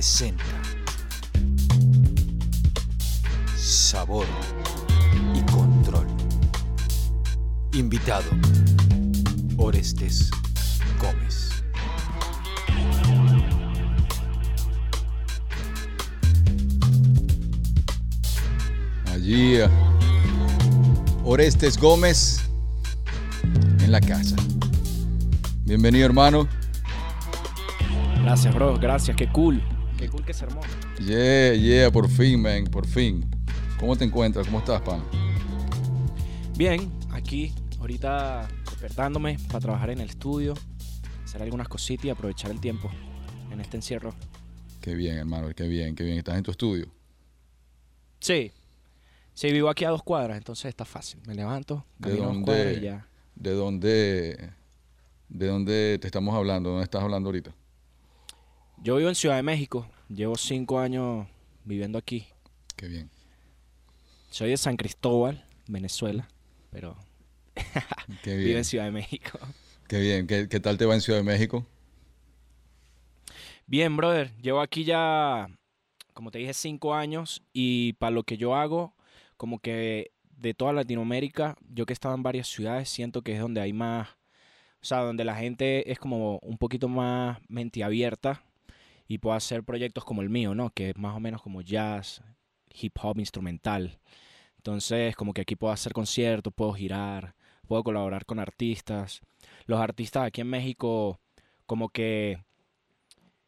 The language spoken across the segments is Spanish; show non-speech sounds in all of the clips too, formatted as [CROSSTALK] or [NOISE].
presenta Sabor y Control. Invitado, Orestes Gómez. Allí, eh, Orestes Gómez en la casa. Bienvenido, hermano. Gracias, bro. Gracias. Qué cool. Qué cool que se armó. Yeah, yeah, por fin, man, por fin. ¿Cómo te encuentras? ¿Cómo estás, pan? Bien, aquí, ahorita despertándome para trabajar en el estudio, hacer algunas cositas y aprovechar el tiempo en este encierro. Qué bien, hermano, qué bien, qué bien. ¿Estás en tu estudio? Sí. Sí, vivo aquí a dos cuadras, entonces está fácil. Me levanto, ¿De camino dos cuadras y dónde, ya. de dónde, de dónde te estamos hablando? ¿Dónde estás hablando ahorita? Yo vivo en Ciudad de México. Llevo cinco años viviendo aquí. Qué bien. Soy de San Cristóbal, Venezuela, pero [LAUGHS] Qué vivo bien. en Ciudad de México. Qué bien. ¿Qué, qué tal te va en Ciudad de México? Bien, brother. Llevo aquí ya, como te dije, cinco años y para lo que yo hago, como que de toda Latinoamérica, yo que he estado en varias ciudades, siento que es donde hay más, o sea, donde la gente es como un poquito más mente abierta y puede hacer proyectos como el mío, ¿no? Que es más o menos como jazz, hip hop instrumental. Entonces, como que aquí puedo hacer conciertos, puedo girar, puedo colaborar con artistas. Los artistas aquí en México, como que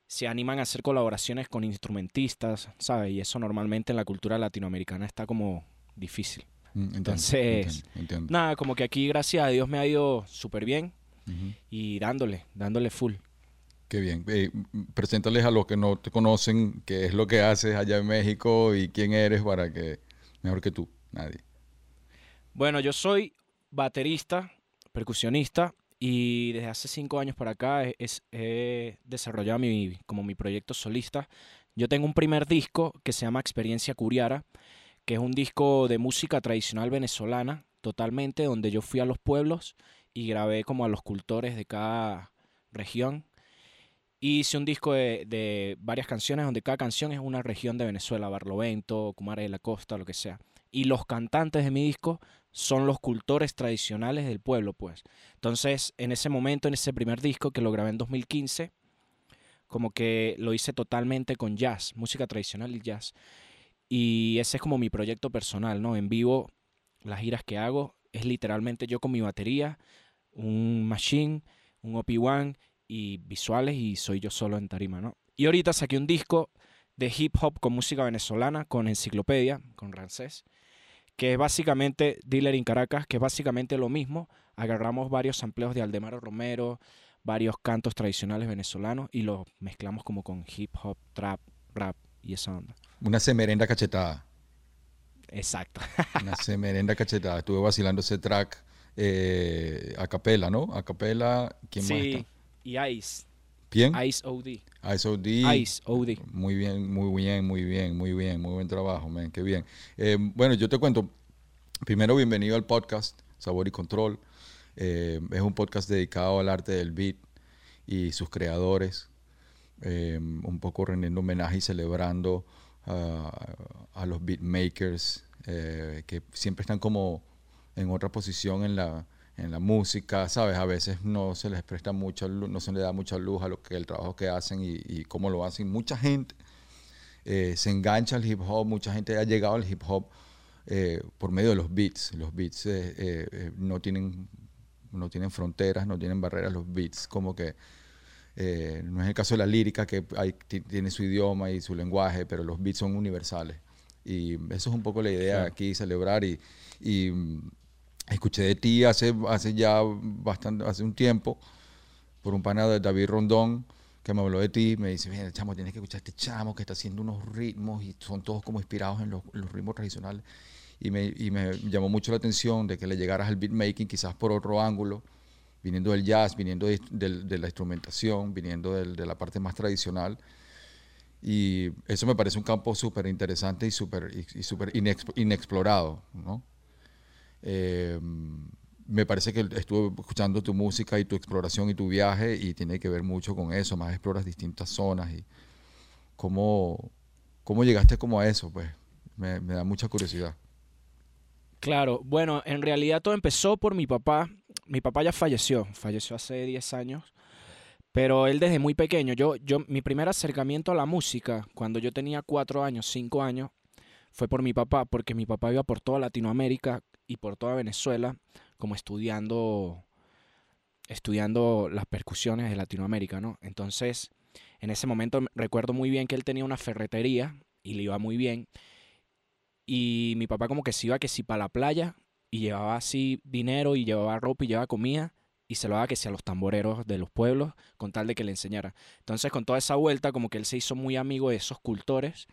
se animan a hacer colaboraciones con instrumentistas, ¿sabes? Y eso normalmente en la cultura latinoamericana está como difícil. Mm, entiendo, Entonces, entiendo, entiendo. Nada, como que aquí, gracias a Dios, me ha ido súper bien y dándole, dándole full. Qué bien. Eh, preséntales a los que no te conocen qué es lo que haces allá en México y quién eres para que, mejor que tú, nadie. Bueno, yo soy baterista, percusionista y desde hace cinco años para acá he, he desarrollado mi, como mi proyecto solista. Yo tengo un primer disco que se llama Experiencia Curiara, que es un disco de música tradicional venezolana, totalmente, donde yo fui a los pueblos y grabé como a los cultores de cada región. Y hice un disco de, de varias canciones donde cada canción es una región de Venezuela, Barlovento, Cumare de la Costa, lo que sea. Y los cantantes de mi disco son los cultores tradicionales del pueblo, pues. Entonces, en ese momento, en ese primer disco que lo grabé en 2015, como que lo hice totalmente con jazz, música tradicional y jazz. Y ese es como mi proyecto personal, ¿no? En vivo, las giras que hago es literalmente yo con mi batería, un machine, un OP1 y visuales y soy yo solo en tarima, ¿no? Y ahorita saqué un disco de hip hop con música venezolana, con enciclopedia, con Rancés, que es básicamente Dealer in Caracas, que es básicamente lo mismo. Agarramos varios sampleos de Aldemaro Romero, varios cantos tradicionales venezolanos y los mezclamos como con hip hop, trap, rap y esa onda. Una semerenda cachetada. Exacto. [LAUGHS] Una semerenda cachetada. Estuve vacilando ese track eh, a capela, ¿no? A capela, ¿quién más está? Y Ice, ¿Quién? Ice OD, Ice OD. Ice OD. Muy bien, muy bien, muy bien, muy bien, muy buen trabajo, man, qué bien. Eh, bueno, yo te cuento, primero bienvenido al podcast Sabor y Control. Eh, es un podcast dedicado al arte del beat y sus creadores, eh, un poco rendiendo homenaje y celebrando a- a los beatmakers eh, que siempre están como en otra posición en la, en la música, ¿sabes? A veces no se les presta mucho, lu- no se le da mucha luz a lo que el trabajo que hacen y, y cómo lo hacen. Mucha gente eh, se engancha al hip hop, mucha gente ha llegado al hip hop eh, por medio de los beats. Los beats eh, no tienen no tienen fronteras, no tienen barreras los beats, como que no es el caso de la lírica que hay, tiene su idioma y su lenguaje, pero los beats son universales. Y eso es un poco la idea Claro. aquí, celebrar. Y, y, escuché de ti hace, hace ya bastante, hace un tiempo, por un pana de David Rondón, que me habló de ti, me dice, mira, chamo, tienes que escuchar a este chamo que está haciendo unos ritmos y son todos como inspirados en los, ritmos tradicionales. Y me, llamó mucho la atención de que le llegaras al beatmaking quizás por otro ángulo, viniendo del jazz, viniendo de, la instrumentación, viniendo de la parte más tradicional. Y eso me parece un campo súper interesante y súper y, y inexplorado, ¿no? Eh, me parece que estuve escuchando tu música y tu exploración y tu viaje y tiene que ver mucho con eso, más exploras distintas zonas y ¿cómo, cómo llegaste como a eso? Pues me, me da mucha curiosidad. Claro, bueno, en realidad todo empezó por mi papá. Mi papá ya falleció, falleció hace 10 años, pero él desde muy pequeño, yo, yo, mi primer acercamiento a la música, cuando yo tenía 4 años, 5 años, fue por mi papá, porque mi papá iba por toda Latinoamérica y por toda Venezuela, como estudiando, estudiando las percusiones de Latinoamérica, ¿no? Entonces, en ese momento recuerdo muy bien que él tenía una ferretería y le iba muy bien. Y mi papá como que se iba que si para la playa y llevaba así dinero y llevaba ropa y llevaba comida y se lo daba que si a los tamboreros de los pueblos con tal de que le enseñara. Entonces con toda esa vuelta como que él se hizo muy amigo de esos cultores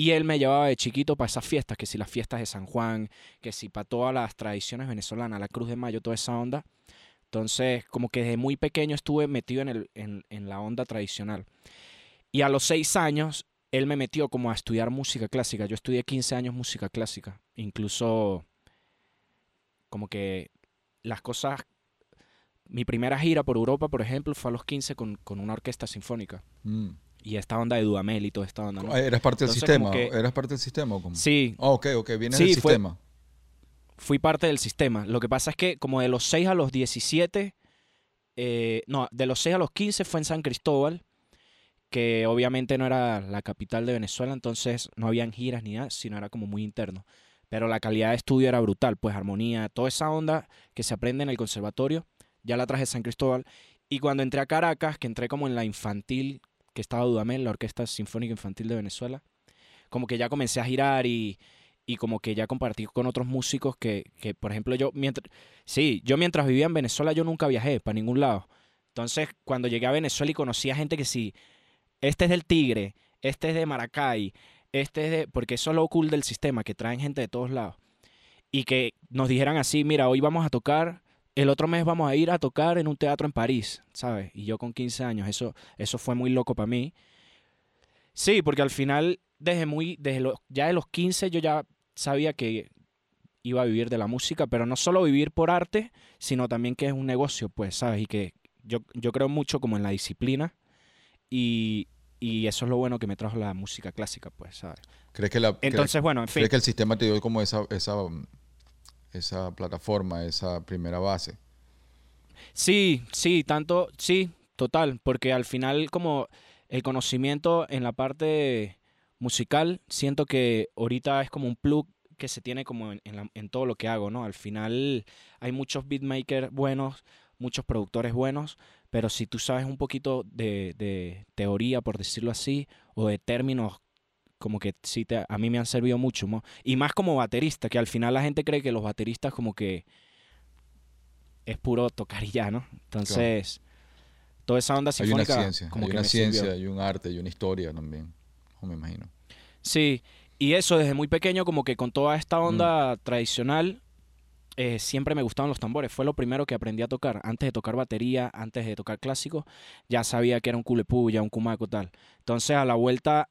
y él me llevaba de chiquito para esas fiestas, que si las fiestas de San Juan, que si para todas las tradiciones venezolanas, la Cruz de Mayo, toda esa onda. Entonces como que desde muy pequeño estuve metido en, el, en, en la onda tradicional. Y a los seis años él me metió como a estudiar música clásica. Yo estudié 15 años música clásica. Incluso como que las cosas... Mi primera gira por Europa, por ejemplo, fue a los 15 con, con una orquesta sinfónica. Mm. Y esta onda de Dudamel y toda esta onda, ¿no? ¿Eras parte del sistema? que- ¿Eras parte del sistema o? Sí, Ah, ok, ok, vienes Sí, del fue- sistema. fui parte del sistema. Lo que pasa es que como de los 6 a los 17, eh, no, de los 6 a los 15 fue en San Cristóbal, que obviamente no era la capital de Venezuela, entonces no habían giras ni nada, sino era como muy interno. Pero la calidad de estudio era brutal, pues armonía, toda esa onda que se aprende en el conservatorio, ya la traje de San Cristóbal. Y cuando entré a Caracas, que entré como en la infantil, que estaba Dudamel, la Orquesta Sinfónica Infantil de Venezuela, como que ya comencé a girar y, y como que ya compartí con otros músicos que, que, por ejemplo, yo mientras, sí, yo mientras vivía en Venezuela yo nunca viajé para ningún lado. Entonces, cuando llegué a Venezuela y conocí a gente que sí, este es del Tigre, este es de Maracay, este es de, porque eso es lo cool del sistema, que traen gente de todos lados. Y que nos dijeran así, mira, hoy vamos a tocar, el otro mes vamos a ir a tocar en un teatro en París, ¿sabes? Y yo con 15 años, eso, eso fue muy loco para mí. Sí, porque al final, desde muy, desde los, ya de los 15 yo ya sabía que iba a vivir de la música, pero no solo vivir por arte, sino también que es un negocio, pues, ¿sabes? Y que yo, yo creo mucho como en la disciplina y, y eso es lo bueno que me trajo la música clásica, pues, ¿sabes? ¿Crees que, la, crees- Entonces, bueno, en fin. crees que el sistema te dio como esa, esa, esa plataforma, esa primera base? Sí, sí, tanto, sí, total, porque al final como el conocimiento en la parte musical, siento que ahorita es como un plug que se tiene como en, en la- en todo lo que hago, ¿no? Al final hay muchos beatmakers buenos, muchos productores buenos, pero si tú sabes un poquito de, de teoría, por decirlo así, o de términos, como que sí, te, a mí me han servido mucho, ¿no? Y más como baterista, que al final la gente cree que los bateristas como que es puro tocar y ya, ¿no? Entonces, toda esa onda Hay una sinfónica ciencia, como hay que una me sirvió. ciencia, hay un arte, hay una historia también, me imagino. Sí, y eso desde muy pequeño como que con toda esta onda Mm. tradicional eh, siempre me gustaban los tambores. Fue lo primero que aprendí a tocar. Antes de tocar batería, antes de tocar clásico, ya sabía que era un culepuya, un cumaco tal. Entonces a la vuelta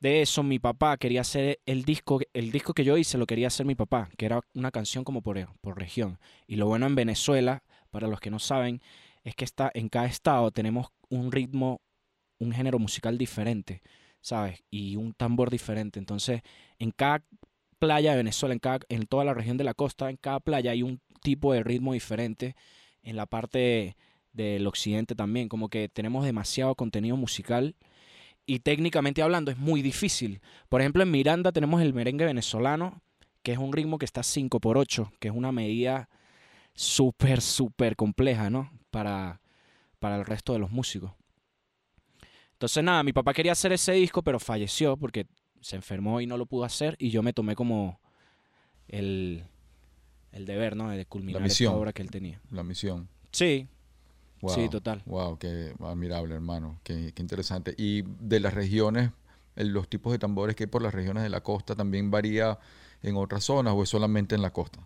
de eso mi papá quería hacer el disco, el disco que yo hice lo quería hacer mi papá, que era una canción como por, por región. Y lo bueno en Venezuela, para los que no saben, es que está, en cada estado tenemos un ritmo, un género musical diferente. ¿sabes? Y un tambor diferente. Entonces, en cada playa de Venezuela, en, cada, en toda la región de la costa, en cada playa hay un tipo de ritmo diferente. En la parte del occidente también, como que tenemos demasiado contenido musical y técnicamente hablando es muy difícil. Por ejemplo, en Miranda tenemos el merengue venezolano, que es un ritmo que está 5 por 8 que es una medida súper, súper compleja, ¿no? Para, para el resto de los músicos. Entonces, nada, mi papá quería hacer ese disco, pero falleció porque se enfermó y no lo pudo hacer. Y yo me tomé como el, el deber, ¿no? De culminar misión. esta obra que él tenía. La misión. Sí, Wow, Sí, total. Wow, qué admirable, hermano. Qué, qué interesante. Y de las regiones, los tipos de tambores que hay por las regiones de la costa también varía en otras zonas o es solamente en la costa.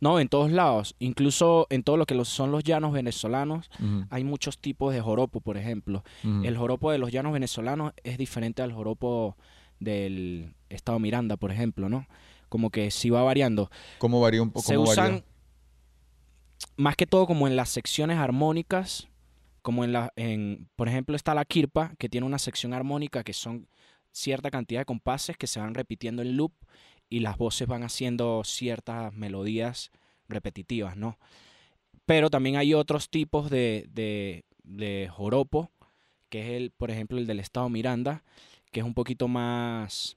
no, en todos lados. Incluso en todo lo que son los llanos venezolanos, hay muchos tipos de joropo, por ejemplo. El joropo de los llanos venezolanos es diferente al joropo del estado Miranda, por ejemplo, ¿no? Como que sí va variando. ¿Cómo varía un poco? se usan más que todo como en las secciones armónicas, como en la, en, por ejemplo, está la kirpa, que tiene una sección armónica que son cierta cantidad de compases que se van repitiendo en loop y las voces van haciendo ciertas melodías repetitivas, ¿no? Pero también hay otros tipos de, de, de joropo, que es el, por ejemplo, el del estado Miranda, que es un poquito más,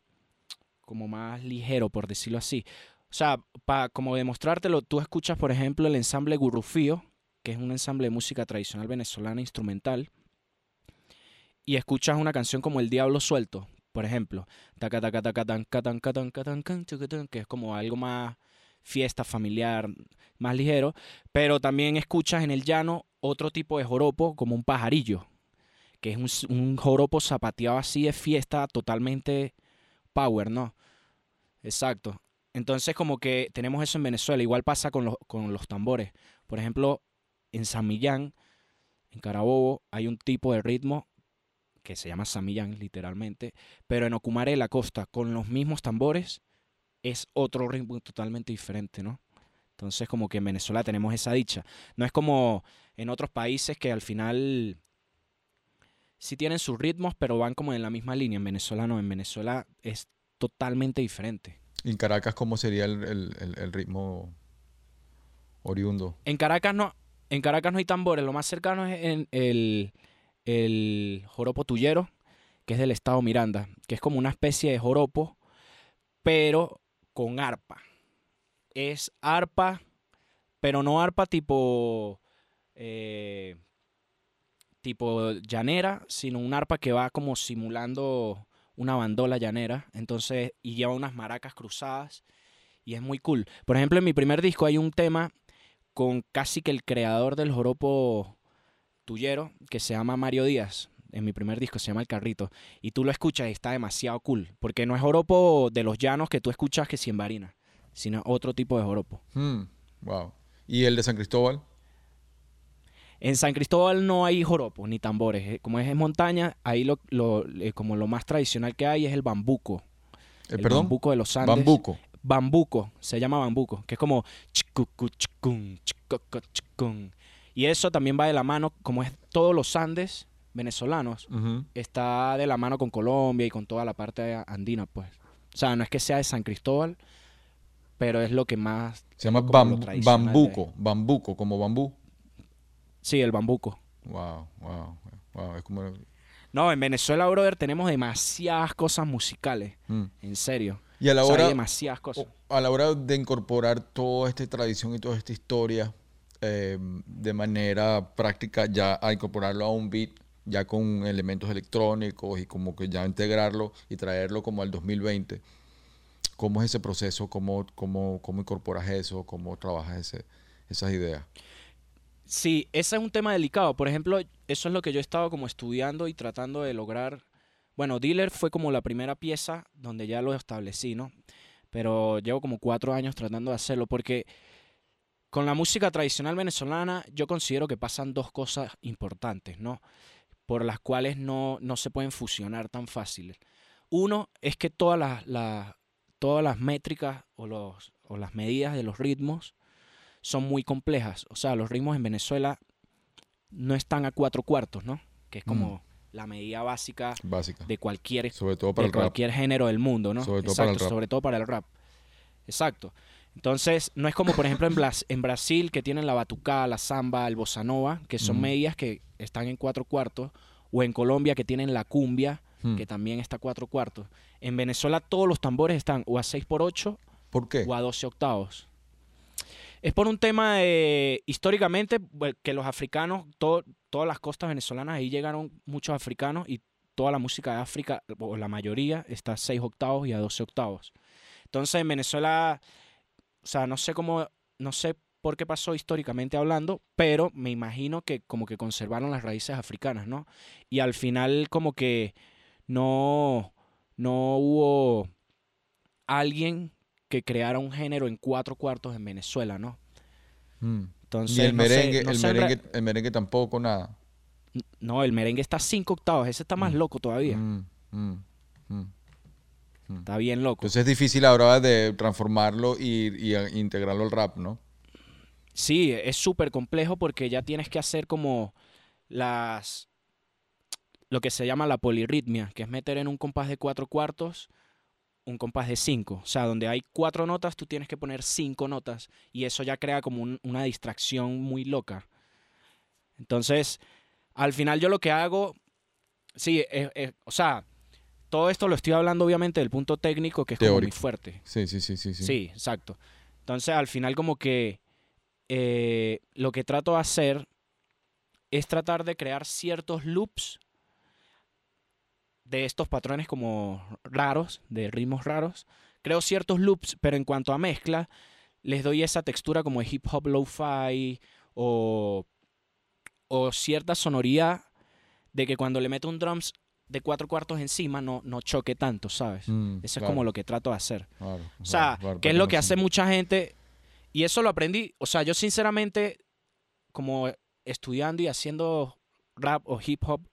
como más ligero, por decirlo así. O sea, para como demostrártelo, tú escuchas, por ejemplo, el ensamble Gurrufío, que es un ensamble de música tradicional venezolana instrumental, y escuchas una canción como El Diablo Suelto, por ejemplo, que es como algo más fiesta familiar, más ligero, pero también escuchas en el llano otro tipo de joropo, como un pajarillo, que es un, un joropo zapateado así de fiesta totalmente power, ¿no? Exacto. Entonces como que tenemos eso en Venezuela. Igual pasa con los, con los tambores. Por ejemplo, en San Millán, en Carabobo, hay un tipo de ritmo que se llama Samillán literalmente, pero en Ocumare de la Costa, con los mismos tambores, es otro ritmo totalmente diferente, ¿no? Entonces como que en Venezuela tenemos esa dicha. No es como en otros países que al final sí tienen sus ritmos, pero van como en la misma línea. En Venezuela no, en Venezuela es totalmente diferente. ¿Y en Caracas cómo sería el, el, el, ritmo oriundo? En Caracas no, en Caracas no hay tambores, lo más cercano es el, el joropo tuyero, que es del estado Miranda, que es como una especie de joropo, pero con arpa. Es arpa, pero no arpa tipo eh, tipo llanera, sino un arpa que va como simulando una bandola llanera, entonces, y lleva unas maracas cruzadas, y es muy cool. Por ejemplo, en mi primer disco hay un tema con casi que el creador del joropo tuyero, que se llama Mario Díaz. En mi primer disco se llama El Carrito. Y tú lo escuchas y está demasiado cool. Porque no es joropo de los llanos que tú escuchas que si en varina, sino otro tipo de joropo. wow. Hmm, ¿Y el de San Cristóbal? En San Cristóbal no hay joropos ni tambores. Eh, como es en montaña, ahí lo, lo eh, como lo más tradicional que hay es el bambuco. Eh, el ¿Perdón? bambuco de los Andes. Bambuco. Bambuco, se llama bambuco, que es como y eso también va de la mano, como es todos los Andes venezolanos, está de la mano con Colombia y con toda la parte andina, pues. O sea, no es que sea de San Cristóbal, pero es lo que más... Se llama bambuco, bambuco, como bambú. Sí, el bambuco. Wow, wow, wow. Es como... No, en Venezuela, brother, tenemos demasiadas cosas musicales. Mm. En serio. Y a la hora... demasiadas cosas. A la hora de incorporar toda esta tradición y toda esta historia em, de manera práctica, ya a incorporarlo a un beat, ya con elementos electrónicos y como que ya integrarlo y traerlo como al 2020. ¿Cómo es ese proceso? ¿Cómo, cómo, cómo incorporas eso? ¿Cómo trabajas ese, esas ideas? Sí, ese es un tema delicado. Por ejemplo, eso es lo que yo he estado como estudiando y tratando de lograr. Bueno, Dealer fue como la primera pieza donde ya lo establecí, ¿no? Pero llevo como cuatro años tratando de hacerlo porque con la música tradicional venezolana yo considero que pasan dos cosas importantes, ¿no? Por las cuales no, no se pueden fusionar tan fácil. Uno es que todas las, todas las métricas o, los, o las medidas de los ritmos son muy complejas. O sea, los ritmos en Venezuela no están a cuatro cuartos, ¿no? Que es como mm. la medida básica, de cualquier, sobre todo para cualquier género del mundo, ¿no? Sobre todo para el rap. sobre todo para el rap. Exacto. Entonces, no es como por ejemplo en, en Brasil que tienen la batucada, la samba, el bossa nova, que son mm. medidas que están en cuatro cuartos, o en Colombia que tienen la cumbia, mm. que también está a cuatro cuartos. En Venezuela todos los tambores están o a 6 por 8 ¿Por qué? o a 12 octavos. Es por un tema de, históricamente, que los africanos, todas las costas venezolanas, ahí llegaron muchos africanos y toda la música de África, o la mayoría, está a 6 octavos y a 12 octavos. Entonces en Venezuela, o sea, no sé cómo, no sé por qué pasó históricamente hablando, pero me imagino que como que conservaron las raíces africanas, ¿no? Y al final como que no, no hubo alguien que creara un género en cuatro cuartos en Venezuela, ¿no? Mm. Entonces, y el merengue, el, merengue el merengue tampoco, nada. No, el merengue está cinco octavos, ese está más mm. loco todavía. Mm, está bien loco. Entonces es difícil ahora de transformarlo y, integrarlo al rap, ¿no? Sí, es súper complejo porque ya tienes que hacer como las lo que se llama la polirritmia, que es meter en un compás de cuatro cuartos un compás de cinco. O sea, donde hay cuatro notas, tú tienes que poner cinco notas y eso ya crea como un- una distracción muy loca. Entonces, al final yo lo que hago, sí, es- es- o sea, todo esto lo estoy hablando obviamente del punto técnico, que es como muy fuerte. Sí, sí, sí, sí. sí. Sí, exacto. Entonces, al final como que eh, lo que trato de hacer es tratar de crear ciertos loops de estos patrones como raros, de ritmos raros. Creo ciertos loops, pero en cuanto a mezcla, les doy esa textura como de hip hop lo-fi o, o cierta sonoridad de que cuando le meto un drums de cuatro cuartos encima no, no choque tanto, ¿sabes? Mm, Eso claro, es como lo que trato de hacer. claro, O sea, claro, que es lo que hace mucha gente. Y eso lo aprendí. O sea, yo sinceramente, como estudiando y haciendo rap o hip hop,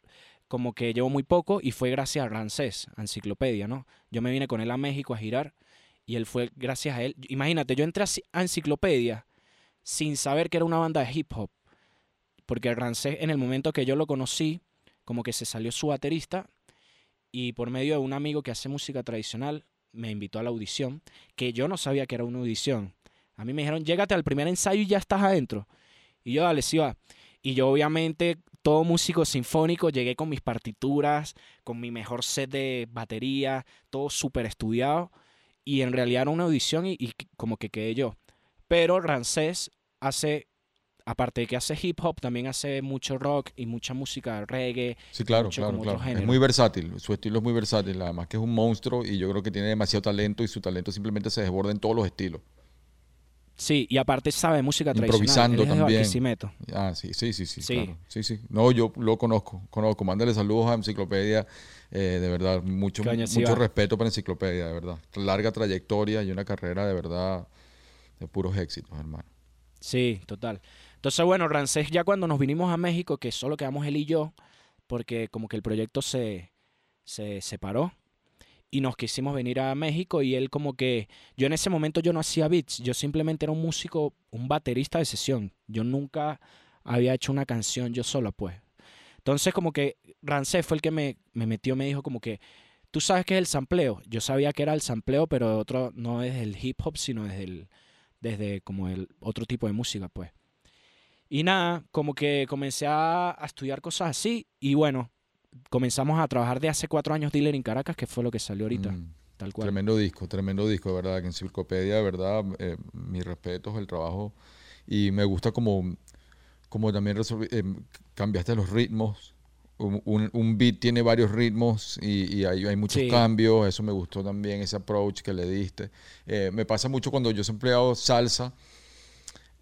como que llevo muy poco y fue gracias a Rancés, a Enciclopedia, ¿no? Yo me vine con él a México a girar y él fue gracias a él. Imagínate, yo entré a, Ci- a Enciclopedia sin saber que era una banda de hip hop. Porque Rancés, en el momento que yo lo conocí, como que se salió su baterista y por medio de un amigo que hace música tradicional, me invitó a la audición, que yo no sabía que era una audición. A mí me dijeron, llégate al primer ensayo y ya estás adentro. Y yo, dale, sí va. Y yo, obviamente, todo músico sinfónico, llegué con mis partituras, con mi mejor set de batería, todo súper estudiado. Y en realidad era una audición y, y como que quedé yo. Pero Rancés hace, aparte de que hace hip hop, también hace mucho rock y mucha música reggae. Sí, claro, mucho claro, claro. Es muy versátil, su estilo es muy versátil, además que es un monstruo y yo creo que tiene demasiado talento y su talento simplemente se desborda en todos los estilos. Sí, y aparte sabe música Improvisando tradicional. De también. Ah, sí, sí, sí, sí, Sí. claro. Sí, sí. No, yo lo conozco, conozco. Mándale saludos a Enciclopedia, eh, de verdad, mucho, Coño, sí mucho va. respeto para Enciclopedia, de verdad. Larga trayectoria y una carrera de verdad de puros éxitos, hermano. Sí, total. Entonces, bueno, Rancés ya cuando nos vinimos a México, que solo quedamos él y yo, porque como que el proyecto se, se separó y nos quisimos venir a México y él como que, yo en ese momento yo no hacía beats, yo simplemente era un músico, un baterista de sesión. Yo nunca había hecho una canción yo solo, pues. Entonces como que Rancés fue el que me, me metió, me dijo como que, tú sabes qué es el sampleo. Yo sabía que era el sampleo, pero otro, no desde el hip hop, sino desde el, desde como el otro tipo de música, pues. Y nada, como que comencé a, a estudiar cosas así y bueno, comenzamos a trabajar de hace cuatro años Dealer en Caracas, que fue lo que salió ahorita, Mm. tal cual. Tremendo disco, tremendo disco, de verdad. Que Enciclopedia, de verdad, eh, mis respetos, el trabajo. Y me gusta como, como también resolvi- eh, cambiaste los ritmos. Un, un- un beat tiene varios ritmos y, y hay, hay muchos Sí. cambios. Eso me gustó también, ese approach que le diste. Eh, me pasa mucho cuando yo he empleado salsa.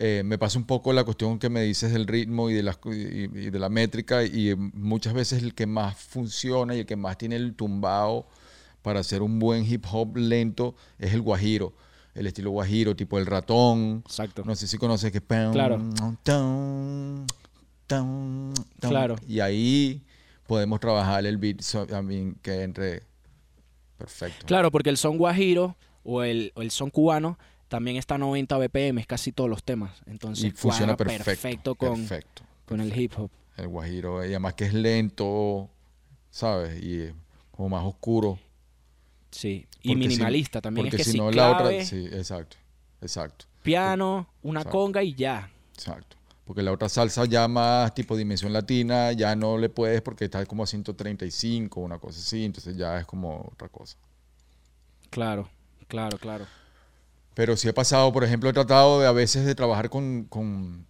Eh, me pasa un poco la cuestión que me dices del ritmo y de, las, y, y de la métrica y eh, muchas veces el que más funciona y el que más tiene el tumbao para hacer un buen hip hop lento es el guajiro, el estilo guajiro, tipo el ratón. Exacto. No sé si conoces que... pam, Claro. tan, tan, tan. Claro. Y ahí podemos trabajar el beat so- I mean, que entre perfecto. Claro, porque el son guajiro o el, o el son cubano también está a 90 BPM, es casi todos los temas. Entonces y funciona cuadra perfecto. con, perfecto. con el hip hop. El guajiro, y además que es lento, ¿sabes? Y eh, como más oscuro. Sí. Y Porque si- minimalista también. Es Porque que si si no, la otra. clave, Sí, exacto. Exacto. piano, una Exacto. conga y ya. Exacto. Porque la otra salsa ya más tipo dimensión latina, ya no le puedes porque está como a 135, una cosa así, entonces ya es como otra cosa. Claro, claro, claro. Pero sí he pasado, por ejemplo, he tratado de a veces de trabajar con, con,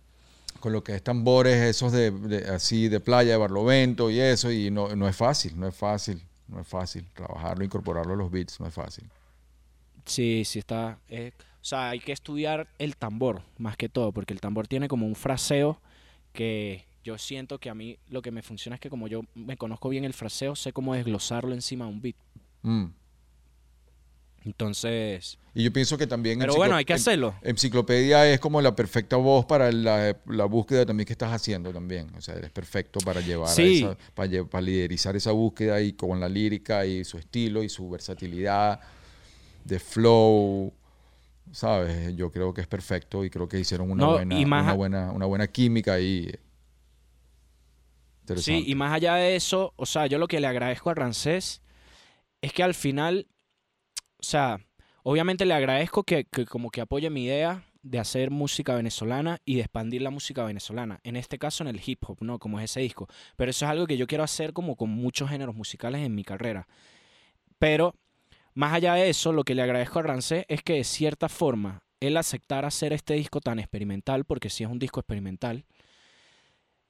con lo que es tambores, esos de, de- así de playa, de barlovento y eso, y no, no es fácil, no es fácil, no es fácil trabajarlo, incorporarlo a los beats, no es fácil. Sí, sí está. eh, o sea, hay que estudiar el tambor más que todo, porque el tambor tiene como un fraseo que yo siento que a mí lo que me funciona es que como yo me conozco bien el fraseo, sé cómo desglosarlo encima de un beat. Mm. Entonces, Y yo pienso que también... pero bueno, hay que hacerlo. Enciclopedia es como la perfecta voz para la, la búsqueda también que estás haciendo también. O sea, eres perfecto para llevar Sí. a esa, para, liderizar esa búsqueda y con la lírica y su estilo y su versatilidad de flow. ¿Sabes? Yo creo que es perfecto y creo que hicieron una, No, buena, y más una buena, una buena química ahí. Sí, y más allá de eso, o sea, yo lo que le agradezco a Rancés es que al final, o sea, obviamente le agradezco que, que como que apoye mi idea de hacer música venezolana y de expandir la música venezolana. En este caso en el hip hop, ¿no? Como es ese disco. Pero eso es algo que yo quiero hacer como con muchos géneros musicales en mi carrera. Pero más allá de eso, lo que le agradezco a Rancé es que de cierta forma él aceptara hacer este disco tan experimental, porque sí es un disco experimental,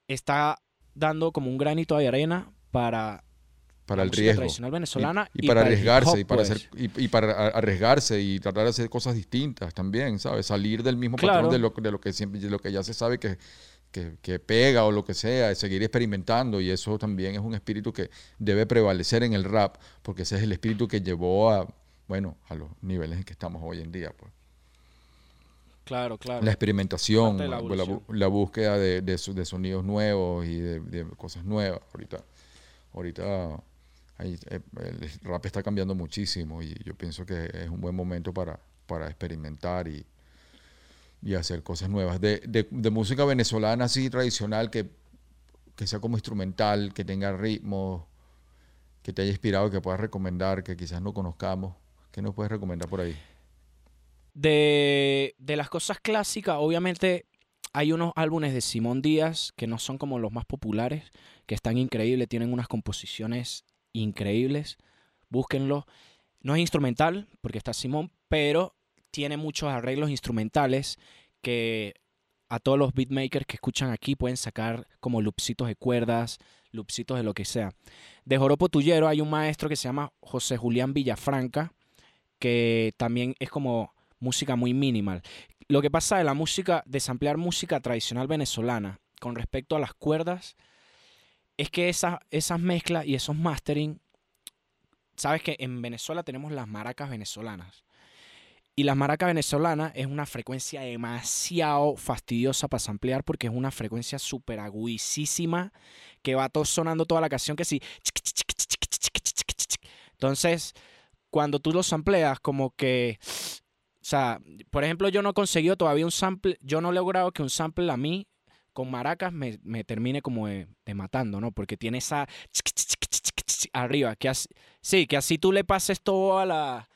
está dando como un granito de arena para para la el riesgo. tradicional venezolana y, y para arriesgarse hop, y para pues. hacer y, y para arriesgarse y tratar de hacer cosas distintas también sabes salir del mismo Claro. patrón de lo, de lo que siempre de lo que ya se sabe que, que, que pega o lo que sea de seguir experimentando y eso también es un espíritu que debe prevalecer en el rap porque ese es el espíritu que llevó a bueno a los niveles en que estamos hoy en día pues Claro, claro. la experimentación, la búsqueda de, de sonidos nuevos y de, de cosas nuevas. Ahorita, ahorita eh, el rap está cambiando muchísimo y yo pienso que es un buen momento para, para experimentar y, y hacer cosas nuevas. De, de- de música venezolana así tradicional que, que sea como instrumental, que tenga ritmo, que te haya inspirado, que puedas recomendar, que quizás no conozcamos. ¿Qué nos puedes recomendar por ahí? De, de las cosas clásicas, obviamente hay unos álbumes de Simón Díaz que no son como los más populares, que están increíbles, tienen unas composiciones increíbles. Búsquenlo. No es instrumental, porque está Simón, pero tiene muchos arreglos instrumentales que a todos los beatmakers que escuchan aquí pueden sacar como loopsitos de cuerdas, loopsitos de lo que sea. De Joropo Tullero hay un maestro que se llama José Julián Villafranca, que también es como música muy minimal. Lo que pasa de la música, de samplear música tradicional venezolana con respecto a las cuerdas, es que esas, esas mezclas y esos mastering, sabes que en Venezuela tenemos las maracas venezolanas. Y las maracas venezolanas es una frecuencia demasiado fastidiosa para samplear porque es una frecuencia súper agudísima que va todo sonando toda la canción que sí. Entonces, cuando tú lo sampleas, como que. O sea, por ejemplo, yo no he conseguido todavía un sample. Yo no he logrado que un sample a mí con maracas me, me termine como de, matando, ¿no? Porque tiene esa. Arriba. Que así, sí, que así tú le pases todo a la.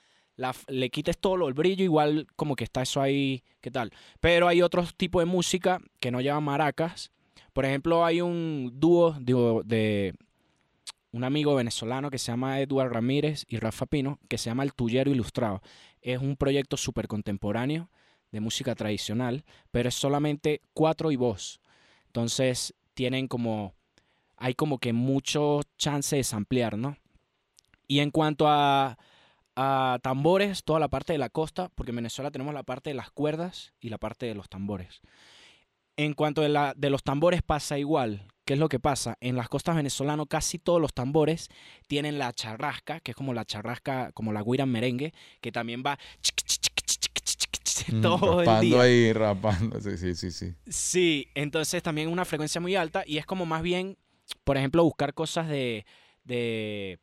le quites todo el brillo, igual como que está eso ahí, ¿qué tal? Pero hay otros tipos de música que no llevan maracas. Por ejemplo, hay un dúo de, de un amigo venezolano que se llama Eduard Ramírez y Rafa Pino, que se llama El Tullero Ilustrado. Es un proyecto súper contemporáneo de música tradicional, pero es solamente cuatro y voz. Entonces tienen como, hay como que mucho chance de samplear, ¿no? Y en cuanto a, tambores, toda la parte de la costa, porque en Venezuela tenemos la parte de las cuerdas y la parte de los tambores. En cuanto de, los tambores pasa igual. ¿Qué es lo que pasa? En las costas venezolanas casi todos los tambores tienen la charrasca, que es como la charrasca, como la guira en merengue, que también va Mm, todo el rapando ahí, rapando. Sí, sí, sí, sí. Sí, entonces también una frecuencia muy alta y es como más bien, por ejemplo, buscar cosas de, de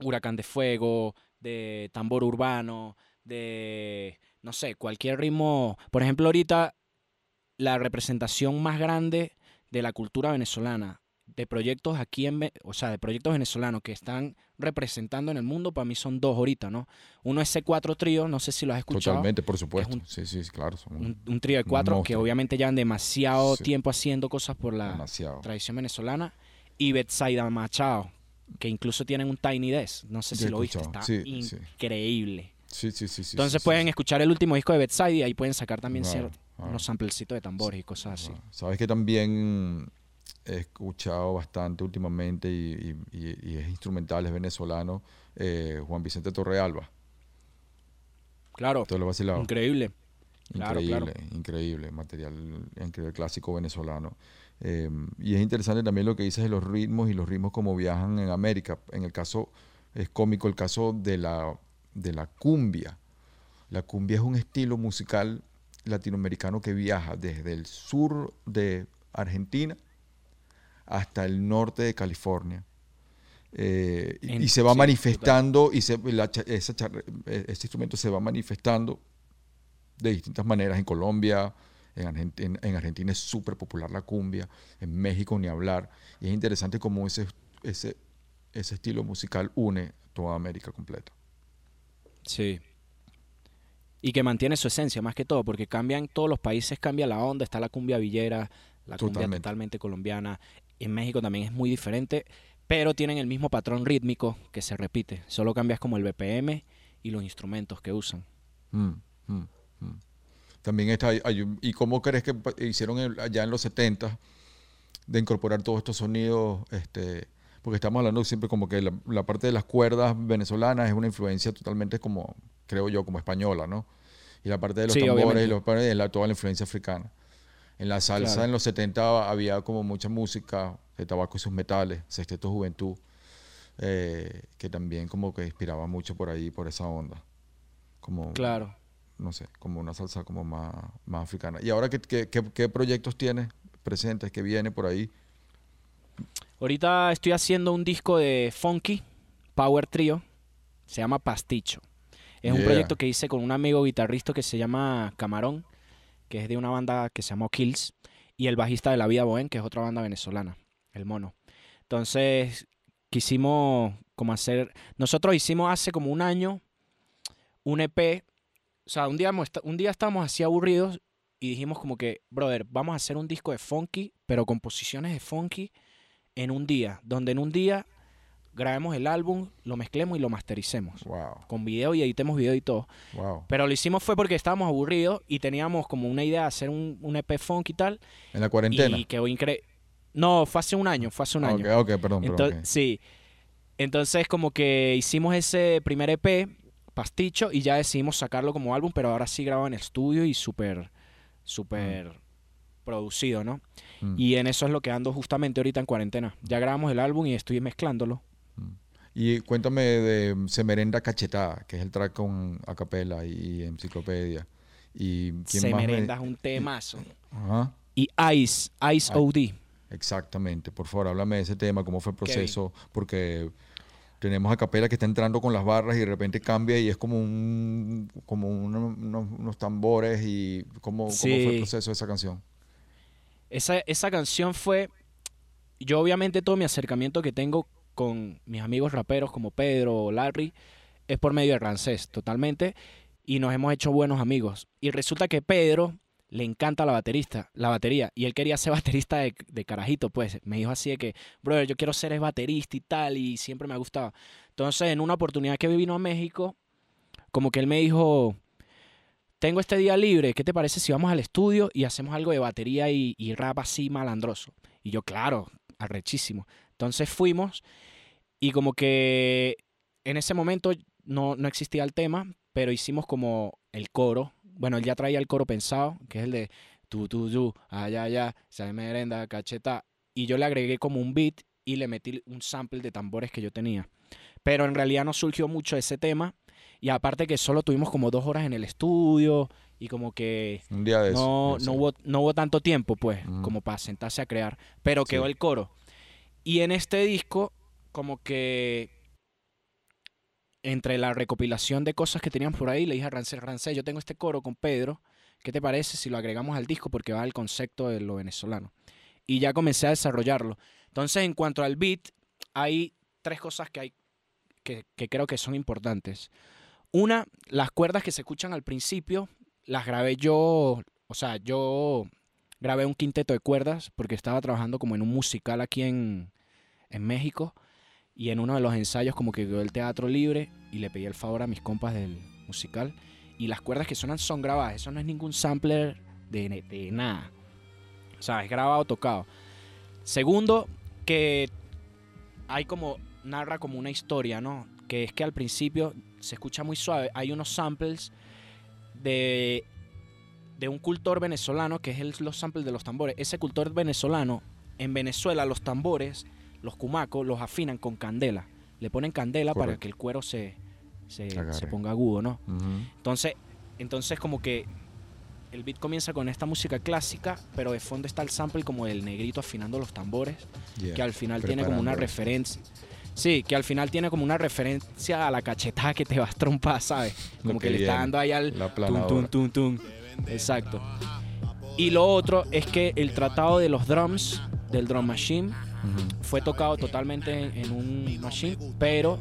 huracán de fuego, de tambor urbano, de, no sé, cualquier ritmo. Por ejemplo, ahorita la representación más grande de la cultura venezolana, de proyectos aquí en, o sea, de proyectos venezolanos que están representando en el mundo, para mí son dos ahorita, ¿no? Uno es C4 Trío, no sé si lo has escuchado. Totalmente, por supuesto. un- sí, sí, claro. Son Un, un trío de cuatro que obviamente llevan demasiado Sí. tiempo haciendo cosas por la demasiado. tradición venezolana. Y Betsaida Machado, que incluso tienen un Tiny Desk. No sé si lo viste, está Sí, increíble. Sí, sí, sí. sí, Entonces sí, pueden sí, escuchar el último disco de Betsaida y ahí pueden sacar también Claro, cier- claro. unos samplecitos de tambores y cosas así. Ah, Sabes que también he escuchado bastante últimamente y, y- y- y es instrumental, es venezolano, eh, Juan Vicente Torrealba. Claro, lo vacilado. increíble. Claro, Increíble, claro. increíble, material increíble, clásico venezolano. Eh, y es interesante también lo que dices de los ritmos y los ritmos como viajan en América. En el caso, es cómico el caso de la, de la cumbia. La cumbia es un estilo musical latinoamericano que viaja desde el sur de Argentina hasta el norte de California. Eh, y, se va sí, manifestando, y se, la esa eh, ese instrumento se va manifestando de distintas maneras en Colombia, En Argentina, en Argentina es súper popular la cumbia, en México ni hablar. Y es interesante cómo ese, ese, ese estilo musical une toda América completa. Sí. Y que mantiene su esencia, más que todo, porque cambia en todos los países, cambia la onda. Está la cumbia villera, la cumbia Totalmente. totalmente colombiana. En México también es muy diferente, pero tienen el mismo patrón rítmico que se repite. Solo cambias como el BPM y los instrumentos que usan. Mm, mm, mm. También está, hay ¿y cómo crees que hicieron el- allá en los 70 de incorporar todos estos sonidos? Este, porque estamos hablando siempre como que la, la parte de las cuerdas venezolanas es una influencia totalmente como, creo yo, como española, ¿no? Y la parte de los Sí, tambores y los es la, toda la influencia africana. En la salsa Claro. en los 70 había como mucha música de tabaco y sus metales, Sexteto Juventud, eh, que también como que inspiraba mucho por ahí, por esa onda. Como, Claro. no sé, como una salsa como más, más africana. ¿Y ahora qué, qué, qué- qué proyectos tienes presentes que viene por ahí? Ahorita estoy haciendo un disco de funky, Power Trio, se llama Pasticho. Es un proyecto que hice con un amigo guitarrista que se llama Camarón, que es de una banda que se llamó Kills, y el bajista de La Vida Bohem, que es otra banda venezolana, El Mono. Entonces, quisimos como hacer, nosotros hicimos hace como un año un EP, o sea, un día, un día estábamos así aburridos y dijimos como que, brother, vamos a hacer un disco de funky, pero con posiciones de funky en un día, donde en un día grabemos el álbum, lo mezclemos y lo mastericemos. Wow, Con video y editemos video y todo. wow. Pero lo hicimos fue porque estábamos aburridos y teníamos como una idea de hacer un, un EP funk y tal. ¿En la cuarentena? Y quedó increíble. No, fue hace un año, fue hace un año. ok, ok, perdón, perdón. Sí. Entonces como que hicimos ese primer EP, Pasticho, y ya decidimos sacarlo como álbum, pero ahora sí grabado en estudio y súper, súper producido, ¿no? Mm. Y en eso es lo que ando justamente ahorita en cuarentena. Ya grabamos el álbum y estoy mezclándolo. Y cuéntame de Semerenda Cachetada, que es el track con acapella y enciclopedia. ¿Y quién Se más me- merenda es un temazo. Ajá, Y Ice, Ice. OD. exactamente. Por favor, háblame de ese tema, cómo fue el proceso, porque tenemos a capela que está entrando con las barras y de repente cambia y es como un como uno- unos, unos tambores y cómo, cómo fue el proceso de esa canción. Esa, esa canción fue. Yo, obviamente, todo mi acercamiento que tengo con mis amigos raperos como Pedro o Larry es por medio de Rancés, totalmente. Y nos hemos hecho buenos amigos. Y resulta que Pedro le encanta la baterista, la batería. Y él quería ser [LAUGHS] baterista de, carajito, pues. Me dijo así de que, brother, yo quiero ser baterista y tal. Y siempre me ha gustado. Entonces, en una oportunidad que vino a México, como que él me dijo, tengo este día libre, ¿qué te parece si vamos al estudio y hacemos algo de batería y, y rap así malandroso? Y yo, claro, arrechísimo. Entonces fuimos y como que en ese momento no, no existía el tema, pero hicimos como el coro. Bueno, él ya traía el coro pensado, que es el de tu, tu, tu, allá, allá, se merenda, cacheta. Y yo le agregué como un beat y le metí un sample de tambores que yo tenía. Pero en realidad no surgió mucho ese tema. Y aparte que solo tuvimos como dos horas en el estudio y como que Un día de eso. no, yo no, hubo, no hubo tanto tiempo, pues, Ujú. como para sentarse a crear. Pero quedó Sí. el coro. Y en este disco, como que entre la recopilación de cosas que teníamos por ahí, le dije a Rancés, Rancés, yo tengo este coro con Pedro. ¿Qué te parece si lo agregamos al disco? Porque va al concepto de lo venezolano. Y ya comencé a desarrollarlo. Entonces, en cuanto al beat, hay tres cosas que hay que, que creo que son importantes. Una, las cuerdas que se escuchan al principio, las grabé yo, o sea, yo grabé un quinteto de cuerdas porque estaba trabajando como en un musical aquí en, en México y en uno de los ensayos como que quedó el teatro libre y le pedí el favor a mis compas del musical y las cuerdas que suenan son grabadas, eso no es ningún sampler de, de nada. O sea, es grabado, tocado. Segundo, que hay como, narra como una historia, ¿no? Que es que al principio se escucha muy suave. Hay unos samples de, de un cultor venezolano, que es los samples de los tambores. Ese cultor venezolano, en Venezuela los tambores, los cumacos, los afinan con candela. Le ponen candela para que el cuero se, se, ponga agudo, ¿no? Entonces, entonces como que el beat comienza con esta música clásica, pero de fondo está el sample como del negrito afinando los tambores, Yeah. que al final tiene como una referencia. Sí, que al final tiene como una referencia a la cachetada que te vas a trompar, ¿sabes? Como que que le está dando ahí al La tum. Exacto. Y lo otro es que el tratado de los drums, del drum machine, Fue tocado totalmente en, en un machine, pero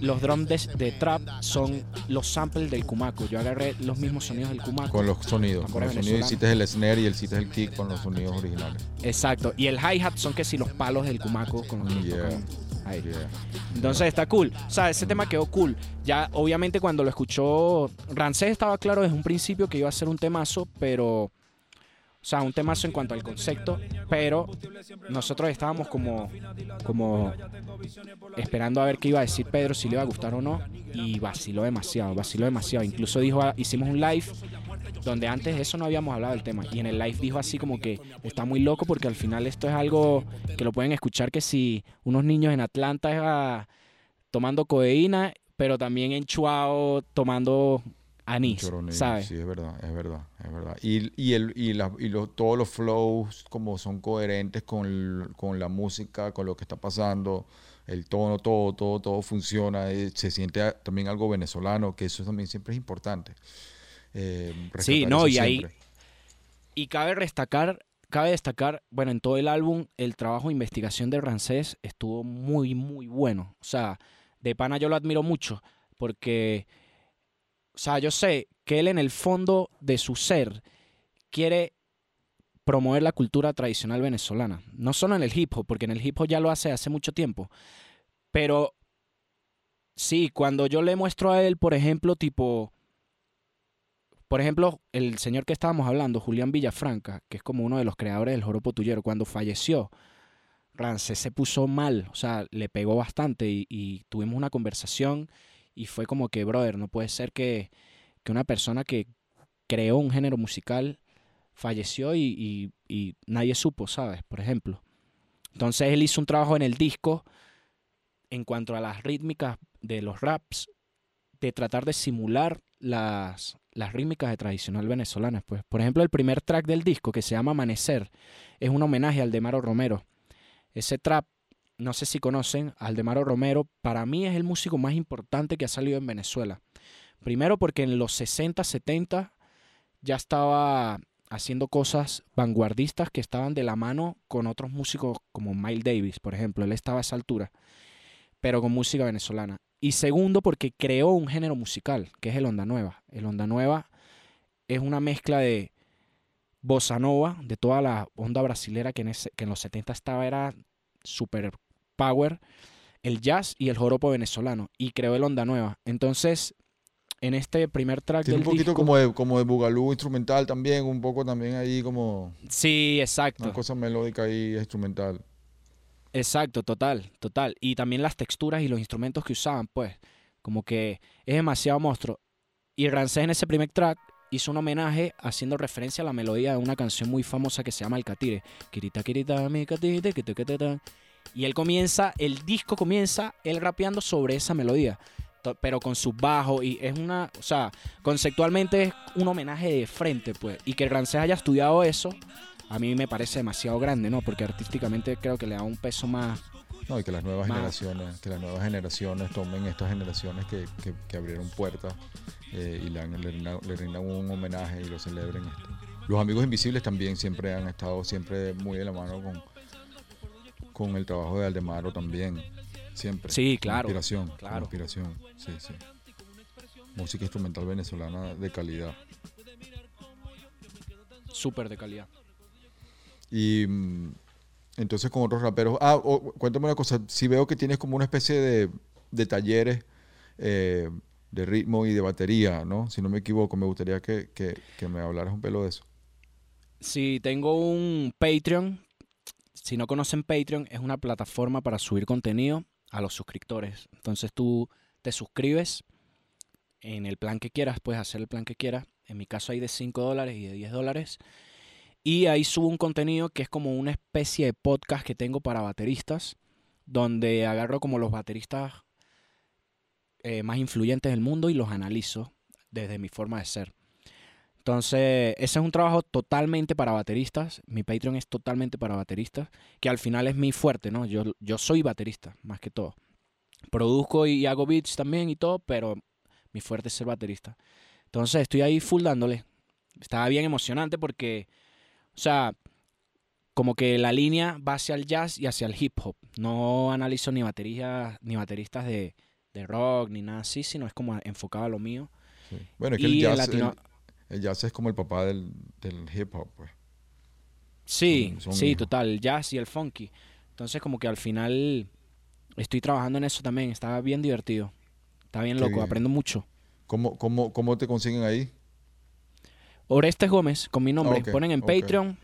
los drums de, de trap son los samples del Kumako. Yo agarré los mismos sonidos del Kumako. Con los sonidos. Con los sonidos. Hiciste el snare y el hiciste el kick con los sonidos originales. Exacto. Y el hi-hat son que si los palos del Kumako con los que Yeah. tocan ahí. Yeah. Entonces está cool. O sea, ese tema quedó cool. Ya, obviamente, cuando lo escuchó Rancés estaba claro desde un principio que iba a ser un temazo, pero. O sea, un temazo en cuanto al concepto, pero nosotros estábamos como, como esperando a ver qué iba a decir Pedro, si le iba a gustar o no, y vaciló demasiado, vaciló demasiado. Incluso dijo, ah, hicimos un live donde antes de eso no habíamos hablado del tema, y en el live dijo así como que está muy loco porque al final esto es algo que lo pueden escuchar que si unos niños en Atlanta ah, tomando codeína, pero también en Chuao tomando anís, ¿sabes? Sí, es verdad, es verdad, es verdad. Y, y, el, y, la- y los- todos los flows como son coherentes con, el- con la música, con lo que está pasando, el tono, todo, todo, todo funciona. eh, se siente también algo venezolano, que eso también siempre es importante. eh, Sí, no, y ahí-. Y cabe destacar, cabe destacar, bueno, en todo el álbum, el trabajo de investigación de Rancés estuvo muy, muy bueno. O sea, de pana yo lo admiro mucho, porque, o sea, yo sé que él en el fondo de su ser quiere promover la cultura tradicional venezolana. No solo en el hip hop, porque en el hip hop ya lo hace hace mucho tiempo. Pero sí, cuando yo le muestro a él, por ejemplo, tipo, por ejemplo, el señor que estábamos hablando, Julián Villafranca, que es como uno de los creadores del Joropo Tuyero, cuando falleció, Rancés se puso mal, o sea, le pegó bastante y tuvimos una conversación y fue como que, brother, no puede ser que, que una persona que creó un género musical falleció y, y- nadie supo, ¿sabes? Por ejemplo. Entonces él hizo un trabajo en el disco en cuanto a las rítmicas de los raps, de tratar de simular las, las rítmicas de tradicional venezolanas. Pues. Por ejemplo, el primer track del disco, que se llama Amanecer, es un homenaje a Aldemaro Romero. Ese trap, no sé si conocen, Aldemaro Romero, para mí es el músico más importante que ha salido en Venezuela. Primero porque en los 60, 70 ya estaba haciendo cosas vanguardistas que estaban de la mano con otros músicos como Miles Davis, por ejemplo. Él estaba a esa altura, pero con música venezolana. Y segundo, porque creó un género musical, que es el Onda Nueva. El Onda Nueva es una mezcla de bossa nova, de toda la onda brasilera que en, ese- que en los 70 estaba, era super power, el jazz y el joropo venezolano. Y creó el Onda Nueva. Entonces, en este primer track Tiene del un poquito disco- como de, como de bugalú instrumental también, un poco también ahí como Sí, exacto. una cosa melódica ahí instrumental. Exacto, total, total. Y también las texturas y los instrumentos que usaban, pues, como que es demasiado monstruo. Y Rancés en ese primer track hizo un homenaje haciendo referencia a la melodía de una canción muy famosa que se llama El Catire. Kirita, kirita, mi catire, kite, ta. Y él comienza, el disco comienza él rapeando sobre esa melodía, pero con su bajo y es una, o sea, conceptualmente es un homenaje de frente, pues. Y que Rancés haya estudiado eso, a mí me parece demasiado grande, ¿no? Porque artísticamente creo que le da un peso más, No, y que las nuevas Más. generaciones, que las nuevas generaciones tomen estas generaciones que, que- que abrieron puertas eh, y le, le rindan, un homenaje y lo celebren. este. Los amigos invisibles también siempre han estado siempre muy de la mano con, con el trabajo de Aldemaro también. Siempre. Sí, Con claro, Inspiración. con claro. inspiración. Sí, sí. Música instrumental venezolana de calidad. súper de calidad. Y mm, entonces con otros raperos. Ah, cuéntame una cosa. Si veo que tienes como una especie de, de talleres eh, de ritmo y de batería, ¿no? Si no me equivoco, me gustaría que, que- que me hablaras un pelo de eso. Sí, tengo un Patreon. Si no conocen Patreon, es una plataforma para subir contenido a los suscriptores. Entonces tú te suscribes en el plan que quieras, puedes hacer el plan que quieras. En mi caso hay de 5 dólares y de 10 dólares. Y ahí subo un contenido que es como una especie de podcast que tengo para bateristas, donde agarro como los bateristas eh, más influyentes del mundo y los analizo desde mi forma de ser. Entonces, ese es un trabajo totalmente para bateristas. Mi Patreon es totalmente para bateristas, que al final es mi fuerte, ¿no? Yo, yo soy baterista, más que todo. Produzco y hago beats también y todo, pero mi fuerte es ser baterista. Entonces, estoy ahí full dándole. estaba bien emocionante porque, o sea, como que la línea va hacia el jazz y hacia el hip hop. No analizo ni baterías, ni bateristas de, de rock, ni nada así, sino es como enfocado a lo mío. Sí. Bueno, es que Y el jazz, latino- el, el jazz es como el papá del, del hip hop, pues. Sí, Son- son sí, hijos. total, el jazz y el funky. Entonces como que al final estoy trabajando en eso también, está bien divertido. Está bien Qué loco, bien. aprendo mucho. ¿Cómo, cómo, ¿Cómo te consiguen ahí? Orestes Gómez, con mi nombre. Ok, Ponen en. Patreon,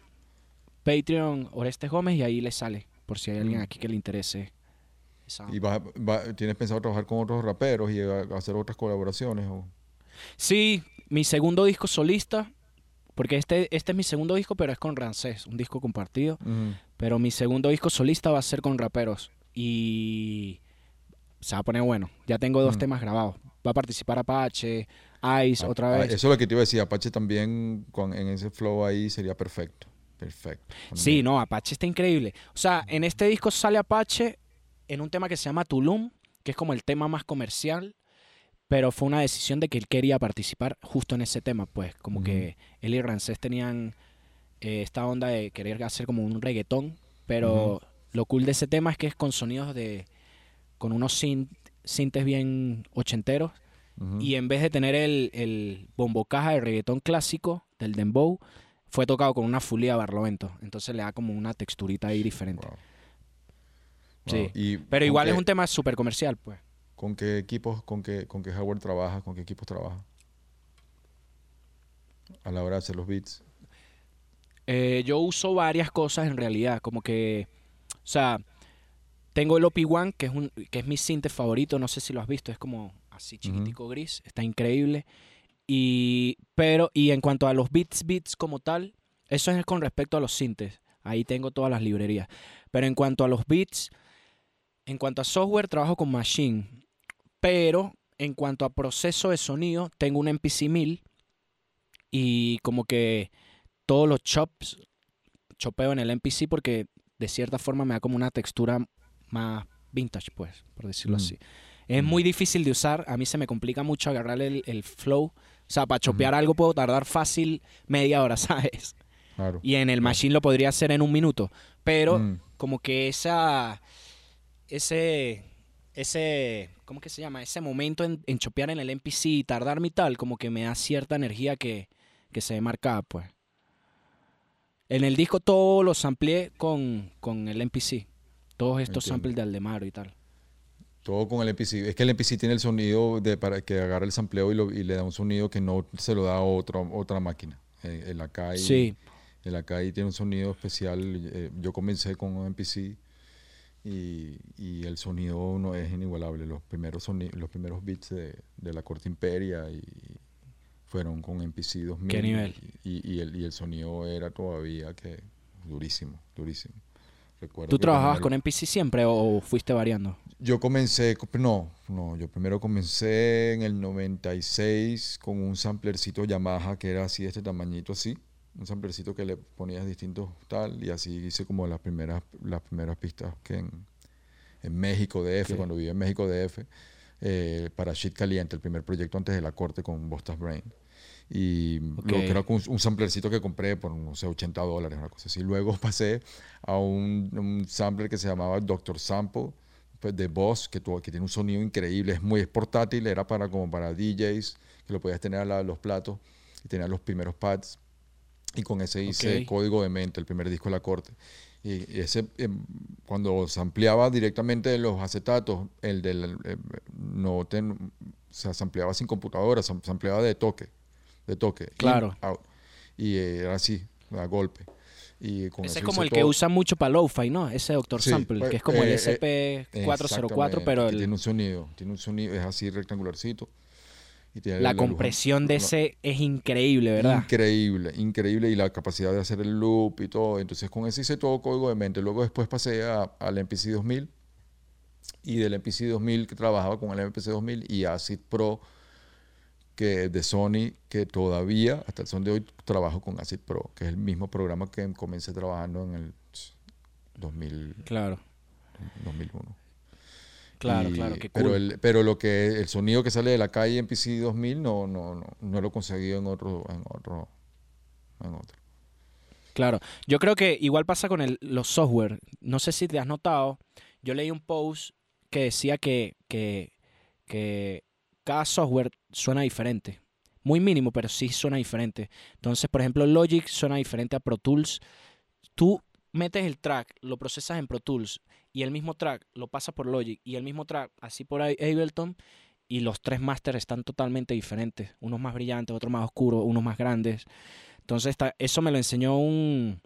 Patreon Orestes Gómez y ahí les sale, por si hay alguien Mm. aquí que le interese. ¿Y vas, va- tienes pensado trabajar con otros raperos y hacer otras colaboraciones? O? Sí, mi segundo disco solista, porque este, este es mi segundo disco, pero es con Rancés, un disco compartido. Pero mi segundo disco solista va a ser con raperos. Y se va a poner bueno. Ya tengo dos Mm. temas grabados. Va a participar Apache, Ice, otra vez. Eso es lo que te iba a decir. Apache también con, en ese flow ahí sería perfecto. Perfecto. Sí, no, Apache está increíble. O sea, en este disco sale Apache en un tema que se llama Tulum, que es como el tema más comercial, pero fue una decisión de que él quería participar justo en ese tema, pues como que él y Rancés tenían eh, esta onda de querer hacer como un reggaetón, pero lo cool de ese tema es que es con sonidos de, con unos syn- sintes bien ochenteros, y en vez de tener el, el bombo caja de reggaetón clásico del dembow, fue tocado con una fulía barlovento. Entonces le da como una texturita ahí diferente. Wow. Sí. Y Pero ¿con igual es un tema súper comercial, pues. ¿Con qué equipos, con qué, con qué hardware trabajas? ¿Con qué equipos trabajas? A la hora de hacer los beats. Eh, yo uso varias cosas en realidad, como que, o sea, tengo el OP1, que es, un, que es mi synth favorito, no sé si lo has visto, es como así chiquitico gris, está increíble. Y, pero, y en cuanto a los beats, beats como tal, eso es con respecto a los synths, ahí tengo todas las librerías. Pero en cuanto a los beats, en cuanto a software, trabajo con Machine, pero en cuanto a proceso de sonido, tengo un MPC 1000 y como que todos los chops chopeo en el MPC porque de cierta forma me da como una textura más vintage, pues, por decirlo Mm. así. Es Mm. muy difícil de usar, a mí se me complica mucho agarrar el, el flow. O sea, para chopear algo puedo tardar fácil media hora, [LAUGHS] ¿sabes? Claro. Y en el machine lo podría hacer en un minuto. Pero Mm. como que esa, ese, ese, ¿cómo que se llama? Ese momento en, en chopear en el MPC y tardarme y tal, como que me da cierta energía que, que se ve marcada, pues. En el disco todo lo sampleé con, con el MPC. Todos estos Entiendo. samples de Aldemaro y tal. Todo con el MPC. Es que el MPC tiene el sonido de para que agarra el sampleo y, lo- y le da un sonido que no se lo da otra, otra máquina. Eh, el Akai, Sí, el Akai tiene un sonido especial. eh, yo comencé con un MPC y, y el sonido no es inigualable. Los primeros, los primeros beats de, de la corte imperia y fueron con MPC 2000. ¿Qué nivel? Y, y el, y el sonido era todavía que durísimo, durísimo. Recuerdo ¿Tú trabajabas primero- con MPC siempre o fuiste variando? yo comencé, co- no, no, yo primero comencé en el 96 con un samplercito Yamaha que era así, de este tamañito así, un samplercito que le ponías distintos tal, y así hice como las primeras, las primeras pistas que en, en México DF, Ok. cuando viví en México DF, eh, para Shit Caliente, el primer proyecto antes de la corte con Bostas Brain. Y lo que era un, un samplercito que compré por, no sé, 80 dólares, una cosa así. Luego [LAUGHS] pasé a un, un sampler que se llamaba Doctor Sample, pues, de Boss, que, tuvo, que tiene un sonido increíble, es muy portátil, era para como para DJs, que lo podías tener de los platos, y tenía los primeros pads, y con ese hice Ok. Código de Mente, el primer disco de la corte. Y ese, em, cuando se ampliaba directamente de los acetatos, el del, eh, no ten- se ampliaba sin computadora, se ampliaba de toque, de toque. in, Claro. out. Y eh, era así, a golpe. Y con Ese es como el que todo. usan mucho para lo-fi, ¿no? Ese Doctor Sí, Sample, pues, que es como el eh, SP404, Exactamente, pero que el- tiene un sonido, tiene un sonido, es así rectangularcito. La compresión de ese es increíble, ¿verdad? Increíble, increíble. Y la capacidad de hacer el loop y todo. Entonces con eso hice todo código de mente. Luego después pasé a- al MPC 2000. Y del MPC 2000 que trabajaba con el MPC 2000 y Acid Pro que de Sony que todavía hasta el son de hoy trabajo con Acid Pro, que es el mismo programa que comencé trabajando en el 2000, Claro, 2001. Claro, Y- claro, qué pero, cool. el, pero lo que el sonido que sale de la calle en PC 2000 no, no, no, no lo he conseguido en otro, en otro, en otro. Claro. Yo creo que igual pasa con el, los software. No sé si te has notado. Yo leí un post que decía que, que, que cada software suena diferente. Muy mínimo, pero sí suena diferente. Entonces, por ejemplo, Logic suena diferente a Pro Tools. Tú metes el track, lo procesas en Pro Tools y el mismo track lo pasa por Logic y el mismo track así por Ableton y los tres masters están totalmente diferentes. Unos más brillantes, otros más oscuros, unos más grandes. Entonces, está- eso me lo enseñó un...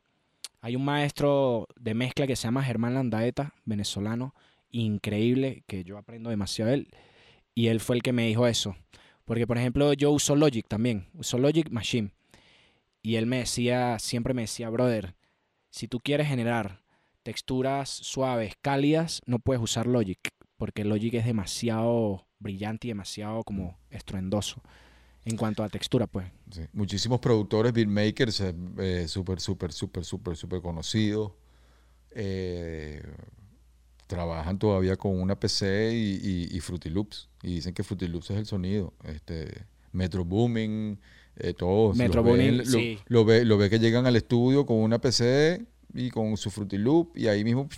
Hay un maestro de mezcla que se llama Germán Landaeta, venezolano, increíble, que yo aprendo demasiado de él. Y él fue el que me dijo eso. Porque, por ejemplo, yo uso Logic también, uso Logic Machine. Y él me decía, siempre me decía, brother, si tú quieres generar texturas suaves, cálidas, no puedes usar Logic, porque Logic es demasiado brillante y demasiado como estruendoso en cuanto a textura, pues. Sí. Muchísimos productores, beatmakers, eh, eh, súper, súper, súper, súper, súper conocidos. eh, trabajan todavía con una PC y, y, y Fruity Loops. Y dicen que Fruity Loops es el sonido. Este, Metro Booming, eh, todos. Metro lo ve- Boomin, lo, sí. lo ve, lo ve que llegan al estudio con una PC y con su Fruity Loop y ahí mismo.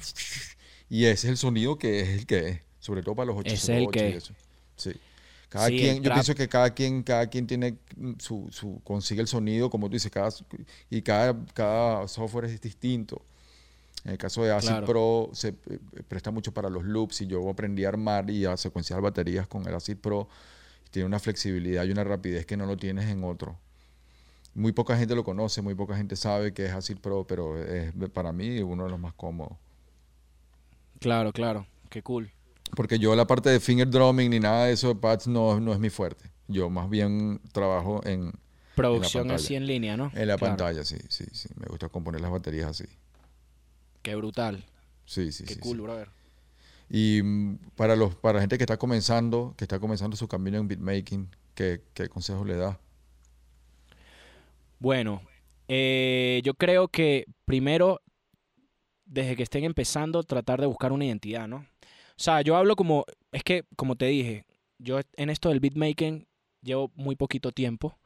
Y ese es el sonido que es el que es. Sobre todo para los Ese es el 808 que y es. eso. Sí. Cada Sí, quien, yo pienso que cada quien, cada quien tiene su, su, consigue el sonido, como tú dices, cada, y cada, cada software es distinto. En el caso de Acid Claro. Pro se eh, presta mucho para los loops y yo aprendí a armar y a secuenciar baterías con el Acid Pro. Tiene una flexibilidad y una rapidez que no lo tienes en otro. Muy poca gente lo conoce, muy poca gente sabe que es Acid Pro, pero es para mí uno de los más cómodos. Claro, claro. Qué cool. Porque yo la parte de finger drumming ni nada de eso de pads no, no es mi fuerte. Yo más bien trabajo en, Producción así en línea, ¿no? en la Claro. pantalla, sí, sí, sí. Me gusta componer las baterías así. Qué brutal. Sí, sí, Qué sí. cool, sí. brother. Y mm, para los para la gente que está comenzando, que está comenzando su camino en beatmaking, ¿qué, qué consejos le da? Bueno, eh, yo creo que primero, desde que estén empezando, tratar de buscar una identidad, ¿no? O sea, yo hablo como, es que, como te dije, yo en esto del beatmaking llevo muy poquito tiempo,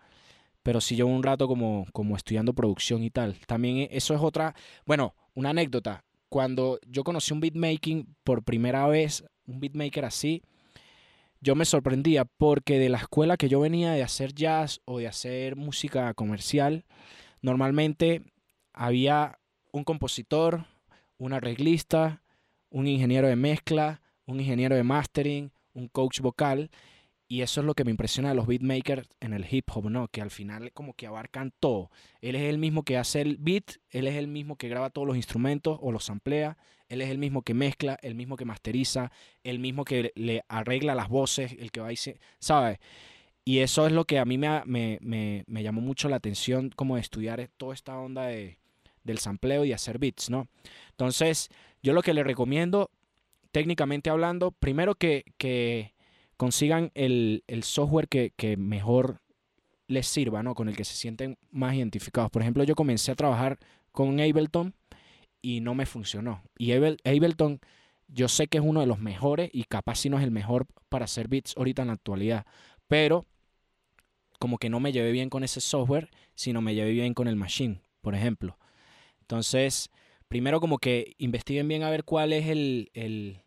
pero sí llevo un rato como, como estudiando producción y tal. También e- eso es otra, bueno, una anécdota. Cuando yo conocí un beatmaking por primera vez, un beatmaker así, yo me sorprendía porque de la escuela que yo venía de hacer jazz o de hacer música comercial, normalmente había un compositor, un arreglista, un ingeniero de mezcla, un ingeniero de mastering, un coach vocal. Y eso es lo que me impresiona de los beatmakers en el hip hop, ¿no? Que al final como que abarcan todo. Él es el mismo que hace el beat, él es el mismo que graba todos los instrumentos o los samplea, él es el mismo que mezcla, el mismo que masteriza, el mismo que le arregla las voces, el que va se, ¿sabes? Y eso es lo que a mí me, me, me- me llamó mucho la atención como de estudiar toda esta onda de, del sampleo y hacer beats, ¿no? Entonces, yo lo que le recomiendo, técnicamente hablando, primero que, que consigan el, software que, mejor les sirva, ¿no? Con el que se sienten más identificados. Por ejemplo, yo comencé a trabajar con Ableton y no me funcionó. Y Able- Ableton, yo sé que es uno de los mejores y capaz si no es el mejor para hacer beats ahorita en la actualidad. Pero como que no me llevé bien con ese software, sino me llevé bien con el machine, por ejemplo. Entonces, primero como que investiguen bien a ver cuál es el,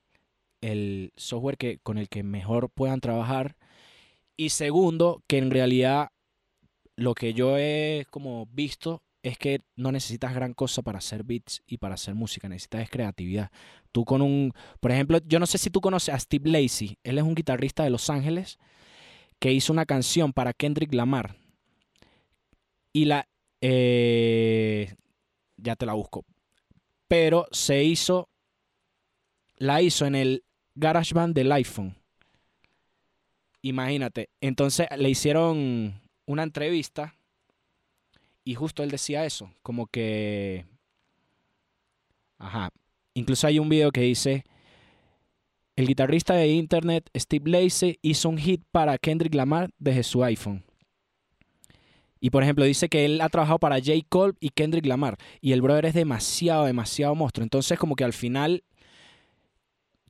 el software que, con el que mejor puedan trabajar. Y segundo, que en realidad lo que yo he como visto es que no necesitas gran cosa para hacer beats y para hacer música, necesitas es creatividad. Tú con un, por ejemplo, yo no sé si tú conoces a Steve Lacy, él es un guitarrista de Los Ángeles que hizo una canción para Kendrick Lamar. Y la, eh, ya te la busco, pero se hizo, la hizo en el GarageBand del iPhone. Imagínate, entonces le hicieron una entrevista y justo él decía eso, como que, ajá, incluso hay un video que dice, el guitarrista de internet Steve Lacy hizo un hit para Kendrick Lamar desde su iPhone. Y por ejemplo, dice que él ha trabajado para J. Cole y Kendrick Lamar. Y el brother es demasiado, demasiado monstruo. Entonces, como que al final,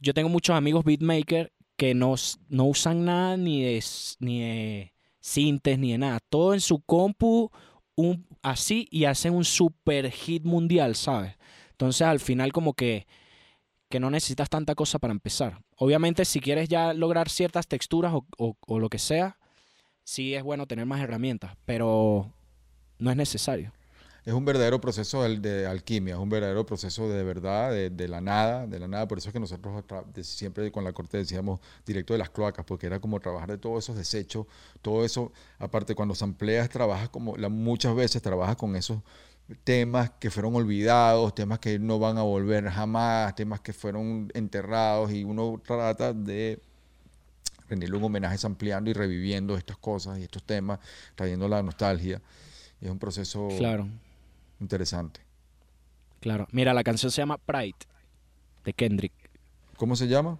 yo tengo muchos amigos beatmaker que no, no usan nada ni de, ni de sintes ni de nada. Todo en su compu un, así y hacen un super hit mundial, ¿sabes? Entonces al final como que, que no necesitas tanta cosa para empezar. Obviamente si quieres ya lograr ciertas texturas o- o lo que sea, sí es bueno tener más herramientas, pero no es necesario. Es un verdadero proceso de, alquimia, es un verdadero proceso de verdad, de, de la nada, de la nada. Por eso es que nosotros siempre con la corte decíamos directo de las cloacas, porque era como trabajar de todos esos desechos, todo eso. Aparte, cuando sampleas, trabajas como, la, muchas veces trabajas con esos temas que fueron olvidados, temas que no van a volver jamás, temas que fueron enterrados y uno trata de rendirle un homenaje ampliando y reviviendo estas cosas y estos temas, trayendo la nostalgia. Y es un proceso Claro, interesante. claro. Mira, la canción se llama Pride, de Kendrick. ¿Cómo se llama?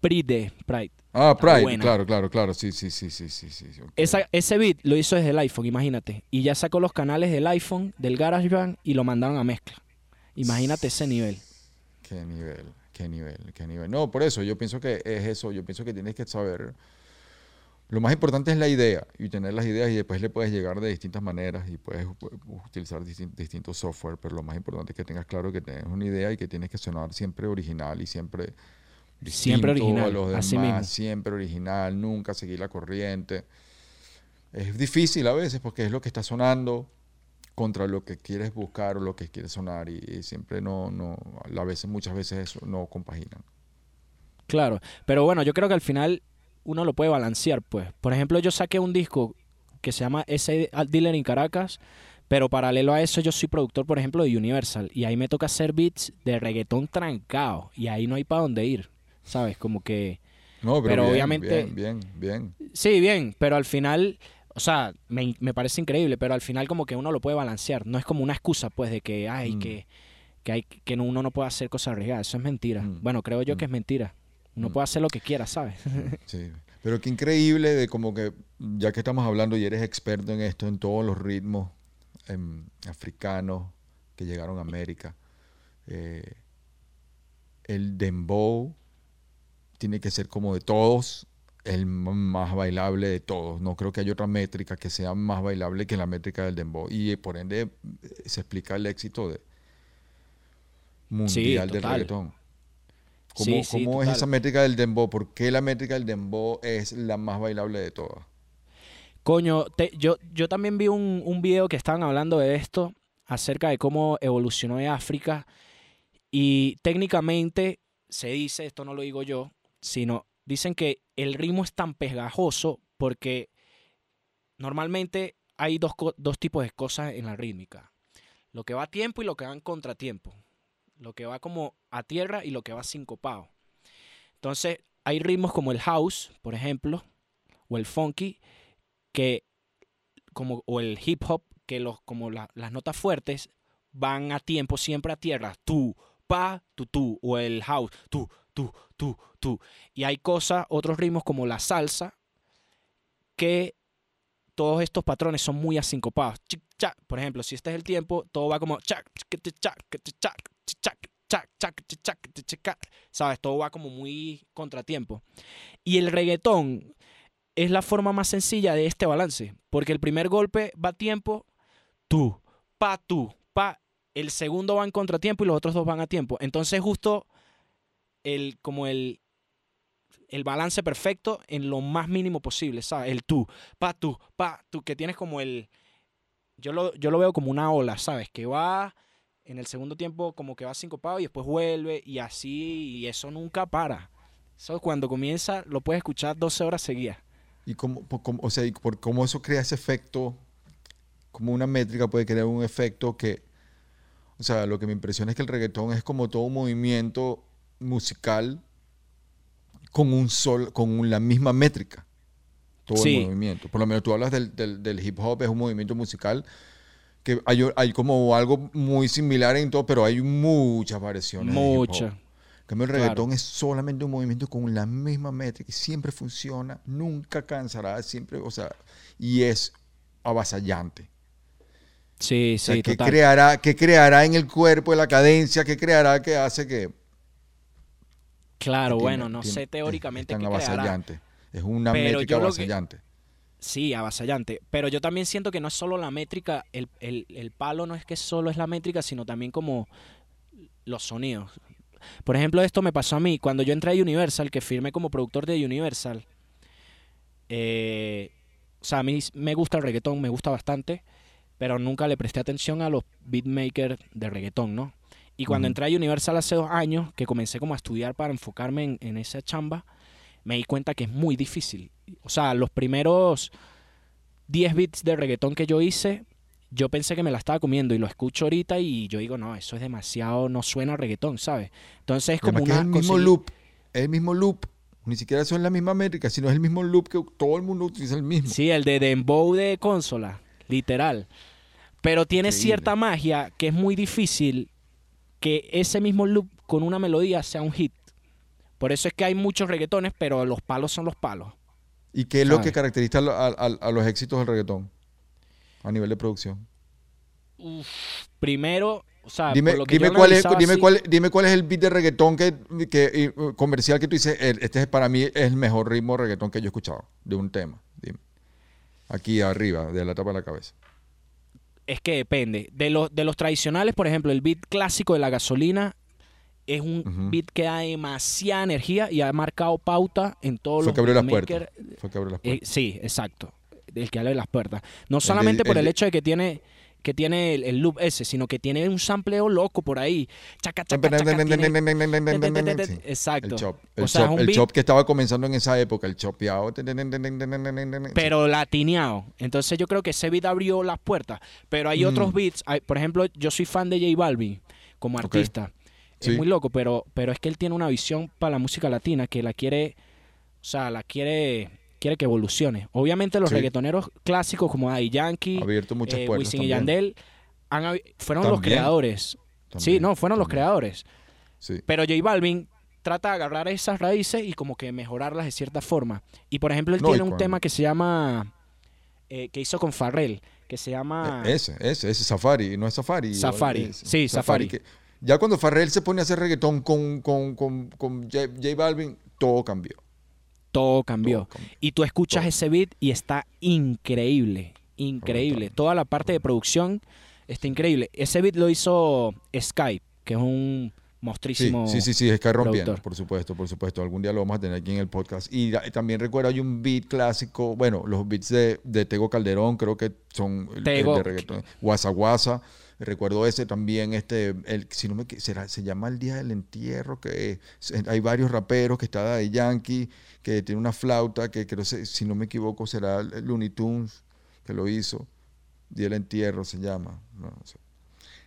Pride, Pride. Ah, Pride, claro, claro, claro, sí, sí, sí, sí, sí, sí. sí, ok. Esa- ese beat lo hizo desde el iPhone, imagínate. Y ya sacó los canales del iPhone, del GarageBand y lo mandaron a mezcla. Imagínate ese nivel. Qué nivel, qué nivel, qué nivel. No, por eso yo pienso que es eso, yo pienso que tienes que saber. Lo más importante es la idea y tener las ideas y después le puedes llegar de distintas maneras y puedes pu- utilizar distin- distintos software, pero lo más importante es que tengas claro que tienes una idea y que tienes que sonar siempre original y siempre Siempre original, a los así demás, mismo. siempre original, nunca seguir la corriente. Es difícil a veces porque es lo que está sonando contra lo que quieres buscar o lo que quieres sonar y, y siempre no, no, a veces, muchas veces eso no compaginan. Claro. Pero bueno, yo creo que al final uno lo puede balancear, pues. Por ejemplo, yo saqué un disco que se llama ese Dealer en Caracas. Pero paralelo a eso, yo soy productor, por ejemplo, de Universal. Y ahí me toca hacer beats de reggaetón trancado. Y ahí no hay para dónde ir. ¿Sabes? Como que. No, pero, Pero bien, obviamente- bien, bien, bien. Sí, bien, pero al final, o sea, me, me parece increíble, pero al final como que uno lo puede balancear. No es como una excusa, pues, de que, ay, Mm. que, que, hay, que no- uno no puede hacer cosas arriesgadas. Eso es mentira. Mm. Bueno, creo yo que Mm. es mentira. Uno Mm. puede hacer lo que quiera, ¿sabes? [LAUGHS] Sí. Pero qué increíble de como que, ya que estamos hablando y eres experto en esto, en todos los ritmos em, africanos que llegaron a América, eh, el dembow tiene que ser como de todos, el más bailable de todos. No creo que haya otra métrica que sea más bailable que la métrica del dembow. Y eh, por ende eh, se explica el éxito de mundial del total. reggaetón. ¿Cómo, Sí, sí, cómo es esa métrica del dembow? ¿Por qué la métrica del dembow es la más bailable de todas? Coño, te- yo, yo también vi un, un video que estaban hablando de esto, acerca de cómo evolucionó en África. Y técnicamente se dice, esto no lo digo yo, sino dicen que el ritmo es tan pegajoso porque normalmente hay dos, dos tipos de cosas en la rítmica. Lo que va a tiempo y lo que va en contratiempo. Lo que va como a tierra y lo que va sincopado. Entonces, hay ritmos como el house, por ejemplo, o el funky, que como o el hip hop que los como la- las notas fuertes van a tiempo siempre a tierra. Tú pa tú tú o el house. Tú tú tú tú y hay cosas otros ritmos como la salsa que todos estos patrones son muy asincopados por ejemplo si este es el tiempo todo va como sabes todo va como muy contratiempo y el reggaetón es la forma más sencilla de este balance. Porque el primer golpe va a tiempo, tú, pa, tú, pa. El segundo va en contratiempo y los otros dos van a tiempo. Entonces justo el, como el, el balance perfecto en lo más mínimo posible, ¿sabes? El tú, pa, tú, pa, tú, que tienes como el... Yo lo, yo lo veo como una ola, ¿sabes? Que va en el segundo tiempo como que va sincopado y después vuelve y así, y eso nunca para. Eso cuando comienza lo puedes escuchar 12 horas seguidas. ¿Y cómo, por cómo- o sea, por cómo eso crea ese efecto? Como una métrica puede crear un efecto que, o sea, lo que me impresiona es que el reggaetón es como todo un movimiento musical con un sol, con la misma métrica. Todo Sí. el movimiento. Por lo menos tú hablas del, del- del hip hop, es un movimiento musical que hay, hay como algo muy similar en todo, pero hay muchas variaciones. de hip hop. Mucha. En cambio, el Claro. reggaetón es solamente un movimiento con la misma métrica y siempre funciona, nunca cansará, siempre, o sea, y es avasallante. Sí, O sea, sí, ¿qué total. creará, qué creará en el cuerpo, en la cadencia, qué creará que hace que... Claro, tiene- bueno, no tiene- sé teóricamente es qué creará. avasallante. Es una métrica que- avasallante. Sí, avasallante. Pero yo también siento que no es solo la métrica, el, el- el palo no es que solo es la métrica, sino también como los sonidos. Por ejemplo, esto me pasó a mí. Cuando yo entré a Universal, que firmé como productor de Universal, eh, o sea, a mí me gusta el reggaetón, me gusta bastante, pero nunca le presté atención a los beatmakers de reggaetón, ¿no? Y cuando entré a Universal hace dos años, que comencé como a estudiar para enfocarme en, en esa chamba, me di cuenta que es muy difícil. O sea, los primeros 10 beats de reggaetón que yo hice, yo pensé que me la estaba comiendo y lo escucho ahorita y yo digo, no, eso es demasiado, no suena a reggaetón, ¿sabes? Entonces es como una... es el mismo loop. Es el mismo loop. Ni siquiera son la misma métrica, sino es el mismo loop que todo el mundo utiliza el mismo. Sí, el de Dembow de consola, literal. Pero tiene Increíble. cierta magia que es muy difícil que ese mismo loop con una melodía sea un hit. Por eso es que hay muchos reggaetones, pero los palos son los palos. ¿Y qué es lo que caracteriza a, lo- a- a- a los éxitos del reggaetón? A nivel de producción. Primero, o sea, dime, por lo que dime, yo cuál es, dime, así- cuál, dime cuál es el beat de reggaetón que, que, eh, comercial que tú dices, "El- este es para mí es el mejor ritmo de reggaetón que yo he escuchado de un tema. Dime. Aquí arriba, de la tapa de la cabeza. Es que depende. De los, de los tradicionales, por ejemplo, el beat clásico de la gasolina es un Ujú. beat que da demasiada energía y ha marcado pauta en todos Fue los que abrió las puertas. Fue que abrió las Eh, puertas. sí, exacto. El que abre las puertas. No de- solamente por el el de- hecho de que tiene que tiene el, el loop ese, sino que tiene un sampleo loco por ahí. Chaca, chaca, chaca, tiene- Sí. Exacto. El chop, el, O sea, chop, el beat- chop que estaba comenzando en esa época, el chopeado. pero latineado. Entonces yo creo que ese beat abrió las puertas. Pero hay Mm. otros beats, hay- por ejemplo, yo soy fan de J Balvin como artista. Es muy loco, pero, pero es que él tiene una visión para la música latina que la quiere, o sea, la quiere, quiere que evolucione. Obviamente los Sí. reggaetoneros clásicos como Daddy Yankee, abierto muchas eh. Wisin y. Yandel han fueron los También. creadores. Sí, no, fueron los creadores. Sí. Pero J Balvin trata de agarrar esas raíces y como que mejorarlas de cierta forma. Y por ejemplo, él No, tiene un tema que se llama, eh, que hizo con Farrell, que se llama... Eh, Ese, ese, ese Safari, no es Safari. Safari, sí, Safari. que- ya cuando Farrell se pone a hacer reggaetón con, con, con, con J, J Balvin, todo cambió. Todo cambió. Todo. Y tú escuchas Todo. ese beat y está increíble, increíble. Brutal. Toda la parte de producción está increíble. Ese beat lo hizo Skype, que es un Sí, monstrísimo... sí, sí, sí, que rompiendo, por supuesto, por supuesto. Algún día lo vamos a tener aquí en el podcast. Y da- también recuerdo hay un beat clásico, bueno, los beats de, de Tego Calderón, creo que son el- el Tego. de reggaetón. Guasa Guasa. Recuerdo ese también, este, el, si no me será, se llama El Día del Entierro, que es- hay varios raperos, que está de Yankee, que tiene una flauta, que creo, si no me equivoco, será el Looney Tunes, que lo hizo. Día del Entierro se llama. no, no sé.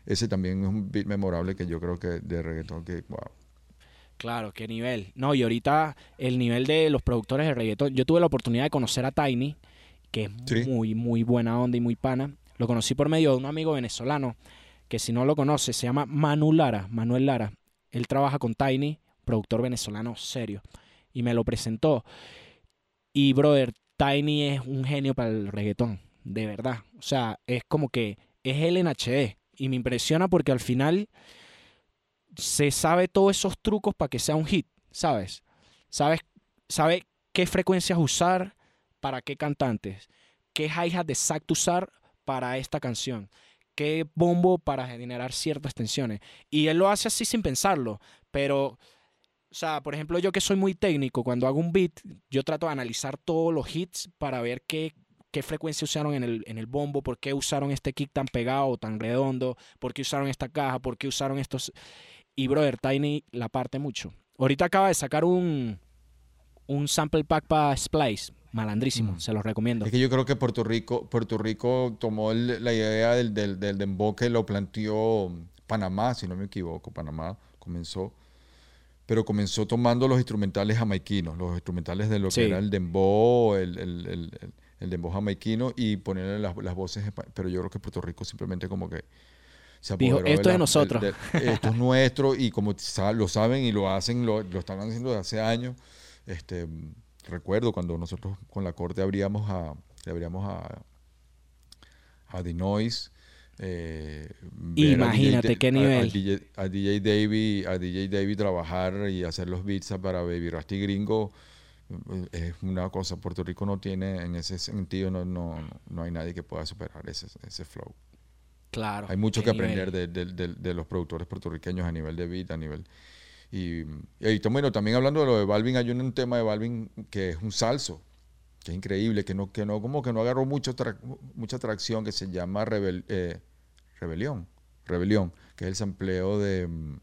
Ese también es un beat memorable que yo creo que de reggaetón que, wow. Claro, qué nivel. No, y ahorita el nivel de los productores de reggaetón. Yo tuve la oportunidad de conocer a Tiny, que es Sí. muy, muy buena onda y muy pana. Lo conocí por medio de un amigo venezolano, que si no lo conoce, se llama Manu Lara, Manuel Lara. Él trabaja con Tiny, productor venezolano serio. Y me lo presentó. Y, brother, Tiny es un genio para el reggaetón, de verdad. O sea, es como que es él en HD. Y me impresiona porque al final se sabe todos esos trucos para que sea un hit, ¿sabes? Sabes, sabe qué frecuencias usar para qué cantantes, qué hi-hat exacto usar para esta canción, qué bombo para generar ciertas tensiones. Y él lo hace así sin pensarlo, pero, o sea, por ejemplo, yo que soy muy técnico, cuando hago un beat, yo trato de analizar todos los hits para ver qué, qué frecuencia usaron en el, en el bombo, por qué usaron este kick tan pegado, tan redondo, por qué usaron esta caja, por qué usaron estos... Y brother, Tiny la parte mucho. Ahorita acaba de sacar un, un sample pack para Splice. Malandrísimo, Mm. se los recomiendo. Es que yo creo que Puerto Rico, Puerto Rico tomó el- la idea del, del, del dembow que lo planteó Panamá, si no me equivoco. Panamá comenzó, pero comenzó tomando los instrumentales jamaiquinos, los instrumentales de lo Sí. que era el dembow, el, el, el, el- dembow jamaiquino y ponerle las, las voces. Pero yo creo que Puerto Rico simplemente como que se Dijo, "Esto es de la- nosotros". del- esto es [LAUGHS] nuestro y como lo saben y lo hacen, lo, lo están haciendo desde hace años. Este, recuerdo cuando nosotros con la corte abríamos a, abríamos a, a The Noise. eh, Imagínate DJ qué nivel. A, DJ, a DJ Davey, a DJ Davey trabajar y hacer los beats para Baby Rasty Gringo. es una cosa, Puerto Rico no tiene, en ese sentido, no, no, no hay nadie que pueda superar ese, ese flow. Claro. Hay mucho que aprender nivel. de, de- de- de los productores puertorriqueños a nivel de beat, a nivel... Y, y tam- bueno, también hablando de lo de Balvin, hay un, tema de Balvin que es un salso, que es increíble, que no, que no, como que no agarró mucho tra- mucha tracción, que se llama Rebel- eh, Rebelión, Rebelión, que es el sampleo de... mm,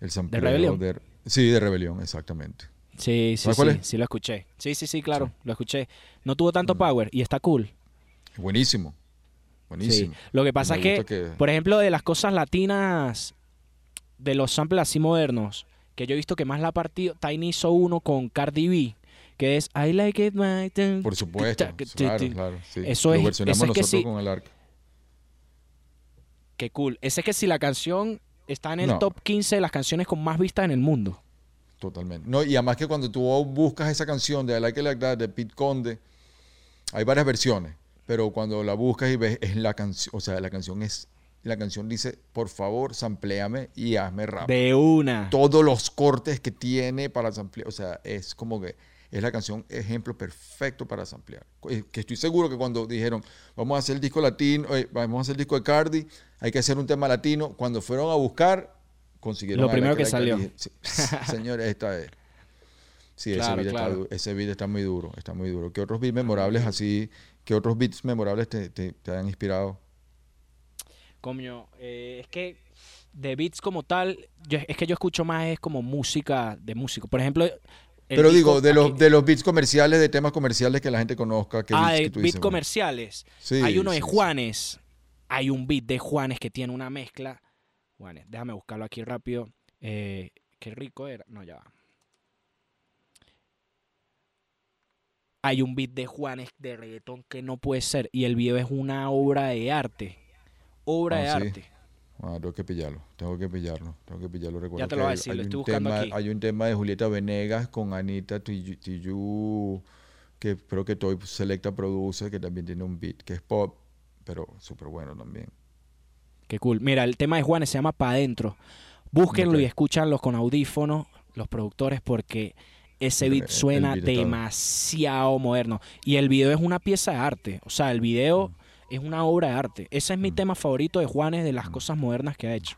El sampleo Rebelión? de- sí, de Rebelión, exactamente. Sí, sí, ¿Sabes cuál sí, es? sí lo escuché. Sí, sí, sí, claro, lo escuché. No tuvo tanto power y está cool. Buenísimo, buenísimo. Sí. Lo que pasa es que- por ejemplo, de las cosas latinas, de los samples así modernos, que yo he visto que más la ha partido, Tiny hizo uno con Cardi B, que es I like it my Por supuesto, claro, claro. sí. Eso Lo es- versionamos eso es que nosotros sí. con el arca. Qué cool. Ese es que si la canción está en el No. top 15 de las canciones con más vistas en el mundo. Totalmente. No, y además que cuando tú buscas esa canción de I Like It Like That de Pete Conde, hay varias versiones, pero cuando la buscas y ves, es la canción, o sea, la canción es, la canción dice, por favor, sampléame y hazme rap. De una. Todos los cortes que tiene para samplear, o sea, es como que es la canción ejemplo perfecto para samplear. Eh, Que estoy seguro que cuando dijeron, vamos a hacer el disco latino, eh, vamos a hacer el disco de Cardi, hay que hacer un tema latino, cuando fueron a buscar, consiguieron Lo primero que salió. dije, "Sí, [LAUGHS] Señores, esta es. Sí, Claro, ese, beat claro. Está, du- ese beat está muy duro, está muy duro. ¿Qué otros beats memorables así, qué otros beats memorables te, te, te han inspirado? Coño, eh, es que de beats como tal, yo- es que yo escucho más es como música de músico. Por ejemplo, Pero digo, de los, aquí- de los beats comerciales, de temas comerciales que la gente conozca, ¿qué ah, beats de que tú beats dices, comerciales. Sí, hay uno de sí. Juanes. Hay un beat de Juanes que tiene una mezcla. Juanes, déjame buscarlo aquí rápido. Eh, qué rico era. No, ya va. Hay un beat de Juanes de reggaetón que no puede ser. Y el video es una obra de arte. Obra Ah, de sí. arte. Ah, tengo que pillarlo, tengo que pillarlo, tengo que pillarlo. Recuerdo te lo voy a decir, hay lo un estoy buscando tema, aquí. Hay un tema de Julieta Venegas con Anita Tiyu, que creo que Toy Selecta produce, que también tiene un beat que es pop, pero súper bueno también. Qué cool. Mira, el tema de Juanes se llama Pa' Adentro. Búsquenlo y escúchanlos con audífonos, los productores, porque ese beat suena beat demasiado moderno. Y el video es una pieza de arte. O sea, el video es una obra de arte. Ese es mi Mm. tema favorito de Juanes de las cosas modernas que ha hecho.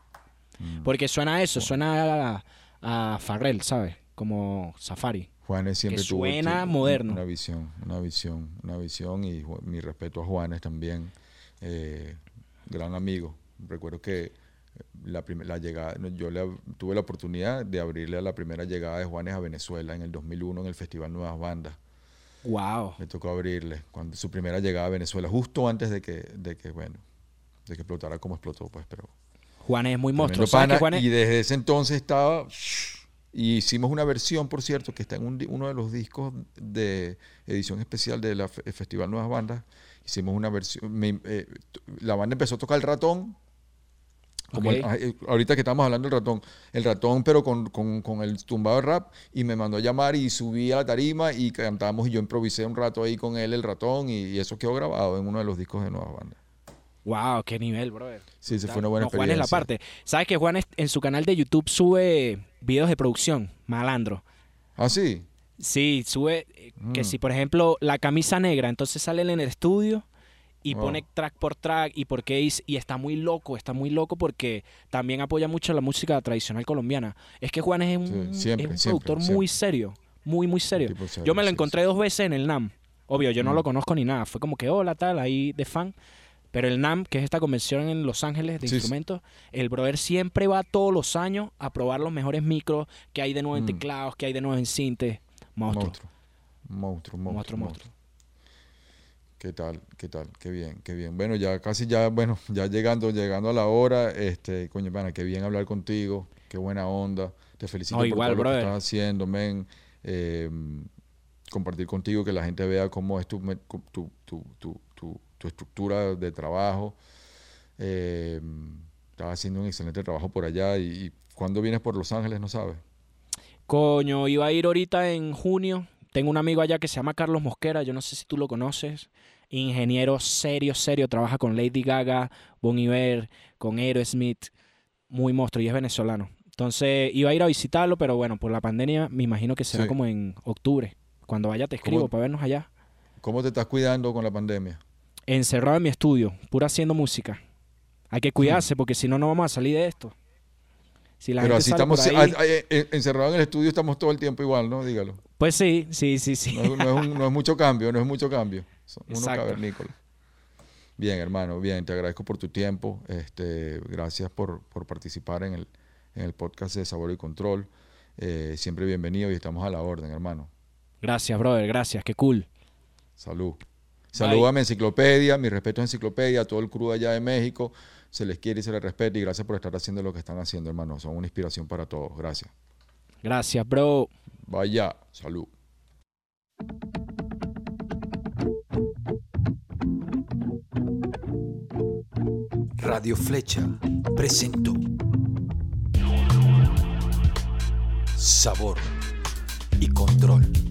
Mm. Porque suena a eso, suena a, a Farrell, ¿sabes? Como Safari. Juanes siempre tuvo suena tuvo moderno. una visión, una visión, una visión y mi respeto a Juanes también, eh, gran amigo. Recuerdo que la, prim- la llegada, yo le tuve la oportunidad de abrirle a la primera llegada de Juanes a Venezuela en el 2001 en el Festival Nuevas Bandas. Wow. Me tocó abrirle cuando su primera llegada a Venezuela, justo antes de que, de que bueno, de que explotara como explotó, pues, pero Juanes es muy monstruo. ¿Sabes pana, que Juanes- Y desde ese entonces estaba. Y hicimos una versión, por cierto, que está en un uno de los discos de edición especial del Festival Nuevas Bandas. Hicimos una versión. me- eh, la banda empezó a tocar el ratón. Como el- eh, ahorita que estamos hablando del ratón, el ratón, pero con, con- con el tumbado de rap, y me mandó a llamar y subí a la tarima y cantamos y yo improvisé un rato ahí con él, el ratón, y, y eso quedó grabado en uno de los discos de Nuevas Bandas. Wow, qué nivel, brother. Sí, Brutal. fue una buena No, Juan es la experiencia. parte. ¿Sabes que Juan es- en su canal de YouTube sube videos de producción? Malandro. Ah, sí. Sí, sube eh, que Mm. si, por ejemplo, la camisa negra, entonces sale en el estudio y Wow. pone track por track y por qué y está muy loco, está muy loco porque también apoya mucho la música tradicional colombiana. Es que Juan es un, Sí, es un siempre, productor muy serio, muy, muy serio. Yo me lo sí, encontré dos veces en el NAM. Obvio, yo no Mm. lo conozco ni nada. Fue como que, hola, tal, ahí de fan. Pero el NAM, que es esta convención en Los Ángeles de Sí, instrumentos, el brother siempre va todos los años a probar los mejores micros que hay de nuevo en Mm. teclados, que hay de nuevo en cintes. Monstruo. Monstruo. Monstruo, monstruo, Monstruo, monstruo. ¿Qué tal? ¿Qué tal? Qué bien, qué bien. Bueno, ya casi ya, bueno, [LAUGHS] ya llegando, llegando a la hora, este, coño, pana, qué bien hablar contigo, qué buena onda. Te felicito No, por igual, todo lo que estás haciendo, men. Eh, compartir contigo, que la gente vea cómo es tu, me- tu, tu, tu, tu, tu- tu estructura de trabajo. Eh, estás haciendo un excelente trabajo por allá y, y ¿cuándo vienes por Los Ángeles? No sabes. Coño, iba a ir ahorita en junio. Tengo un amigo allá que se llama Carlos Mosquera, yo no sé si tú lo conoces. Ingeniero serio, serio, trabaja con Lady Gaga, Bon Iver, con Aerosmith, muy monstruo y es venezolano. Entonces iba a ir a visitarlo, pero bueno, por la pandemia me imagino que será Sí. como en octubre. Cuando vaya te escribo ¿Cómo? para vernos allá. ¿Cómo te estás cuidando con la pandemia? Encerrado en mi estudio, pura haciendo música. Hay que cuidarse porque si no, no vamos a salir de esto. Si la Pero gente así sale estamos, ahí- encerrados en el estudio estamos todo el tiempo igual, ¿no? Dígalo. Pues sí, sí, sí, sí. No es, no es un- no es mucho cambio, no es mucho cambio. Son unos Exacto. cavernícolas. Bien, hermano, bien, te agradezco por tu tiempo. Este, gracias por, por participar en el, en el podcast de Sabor y Control. Eh, siempre bienvenido y estamos a la orden, hermano. Gracias, brother, gracias, qué cool. Salud. Salúdame Enciclopedia, mi respeto a Enciclopedia, a todo el crew allá de México. Se les quiere y se les respeta y gracias por estar haciendo lo que están haciendo, hermano. Son una inspiración para todos. Gracias. Gracias, bro. Vaya, salud. Radio Flecha presentó Sabor y Control.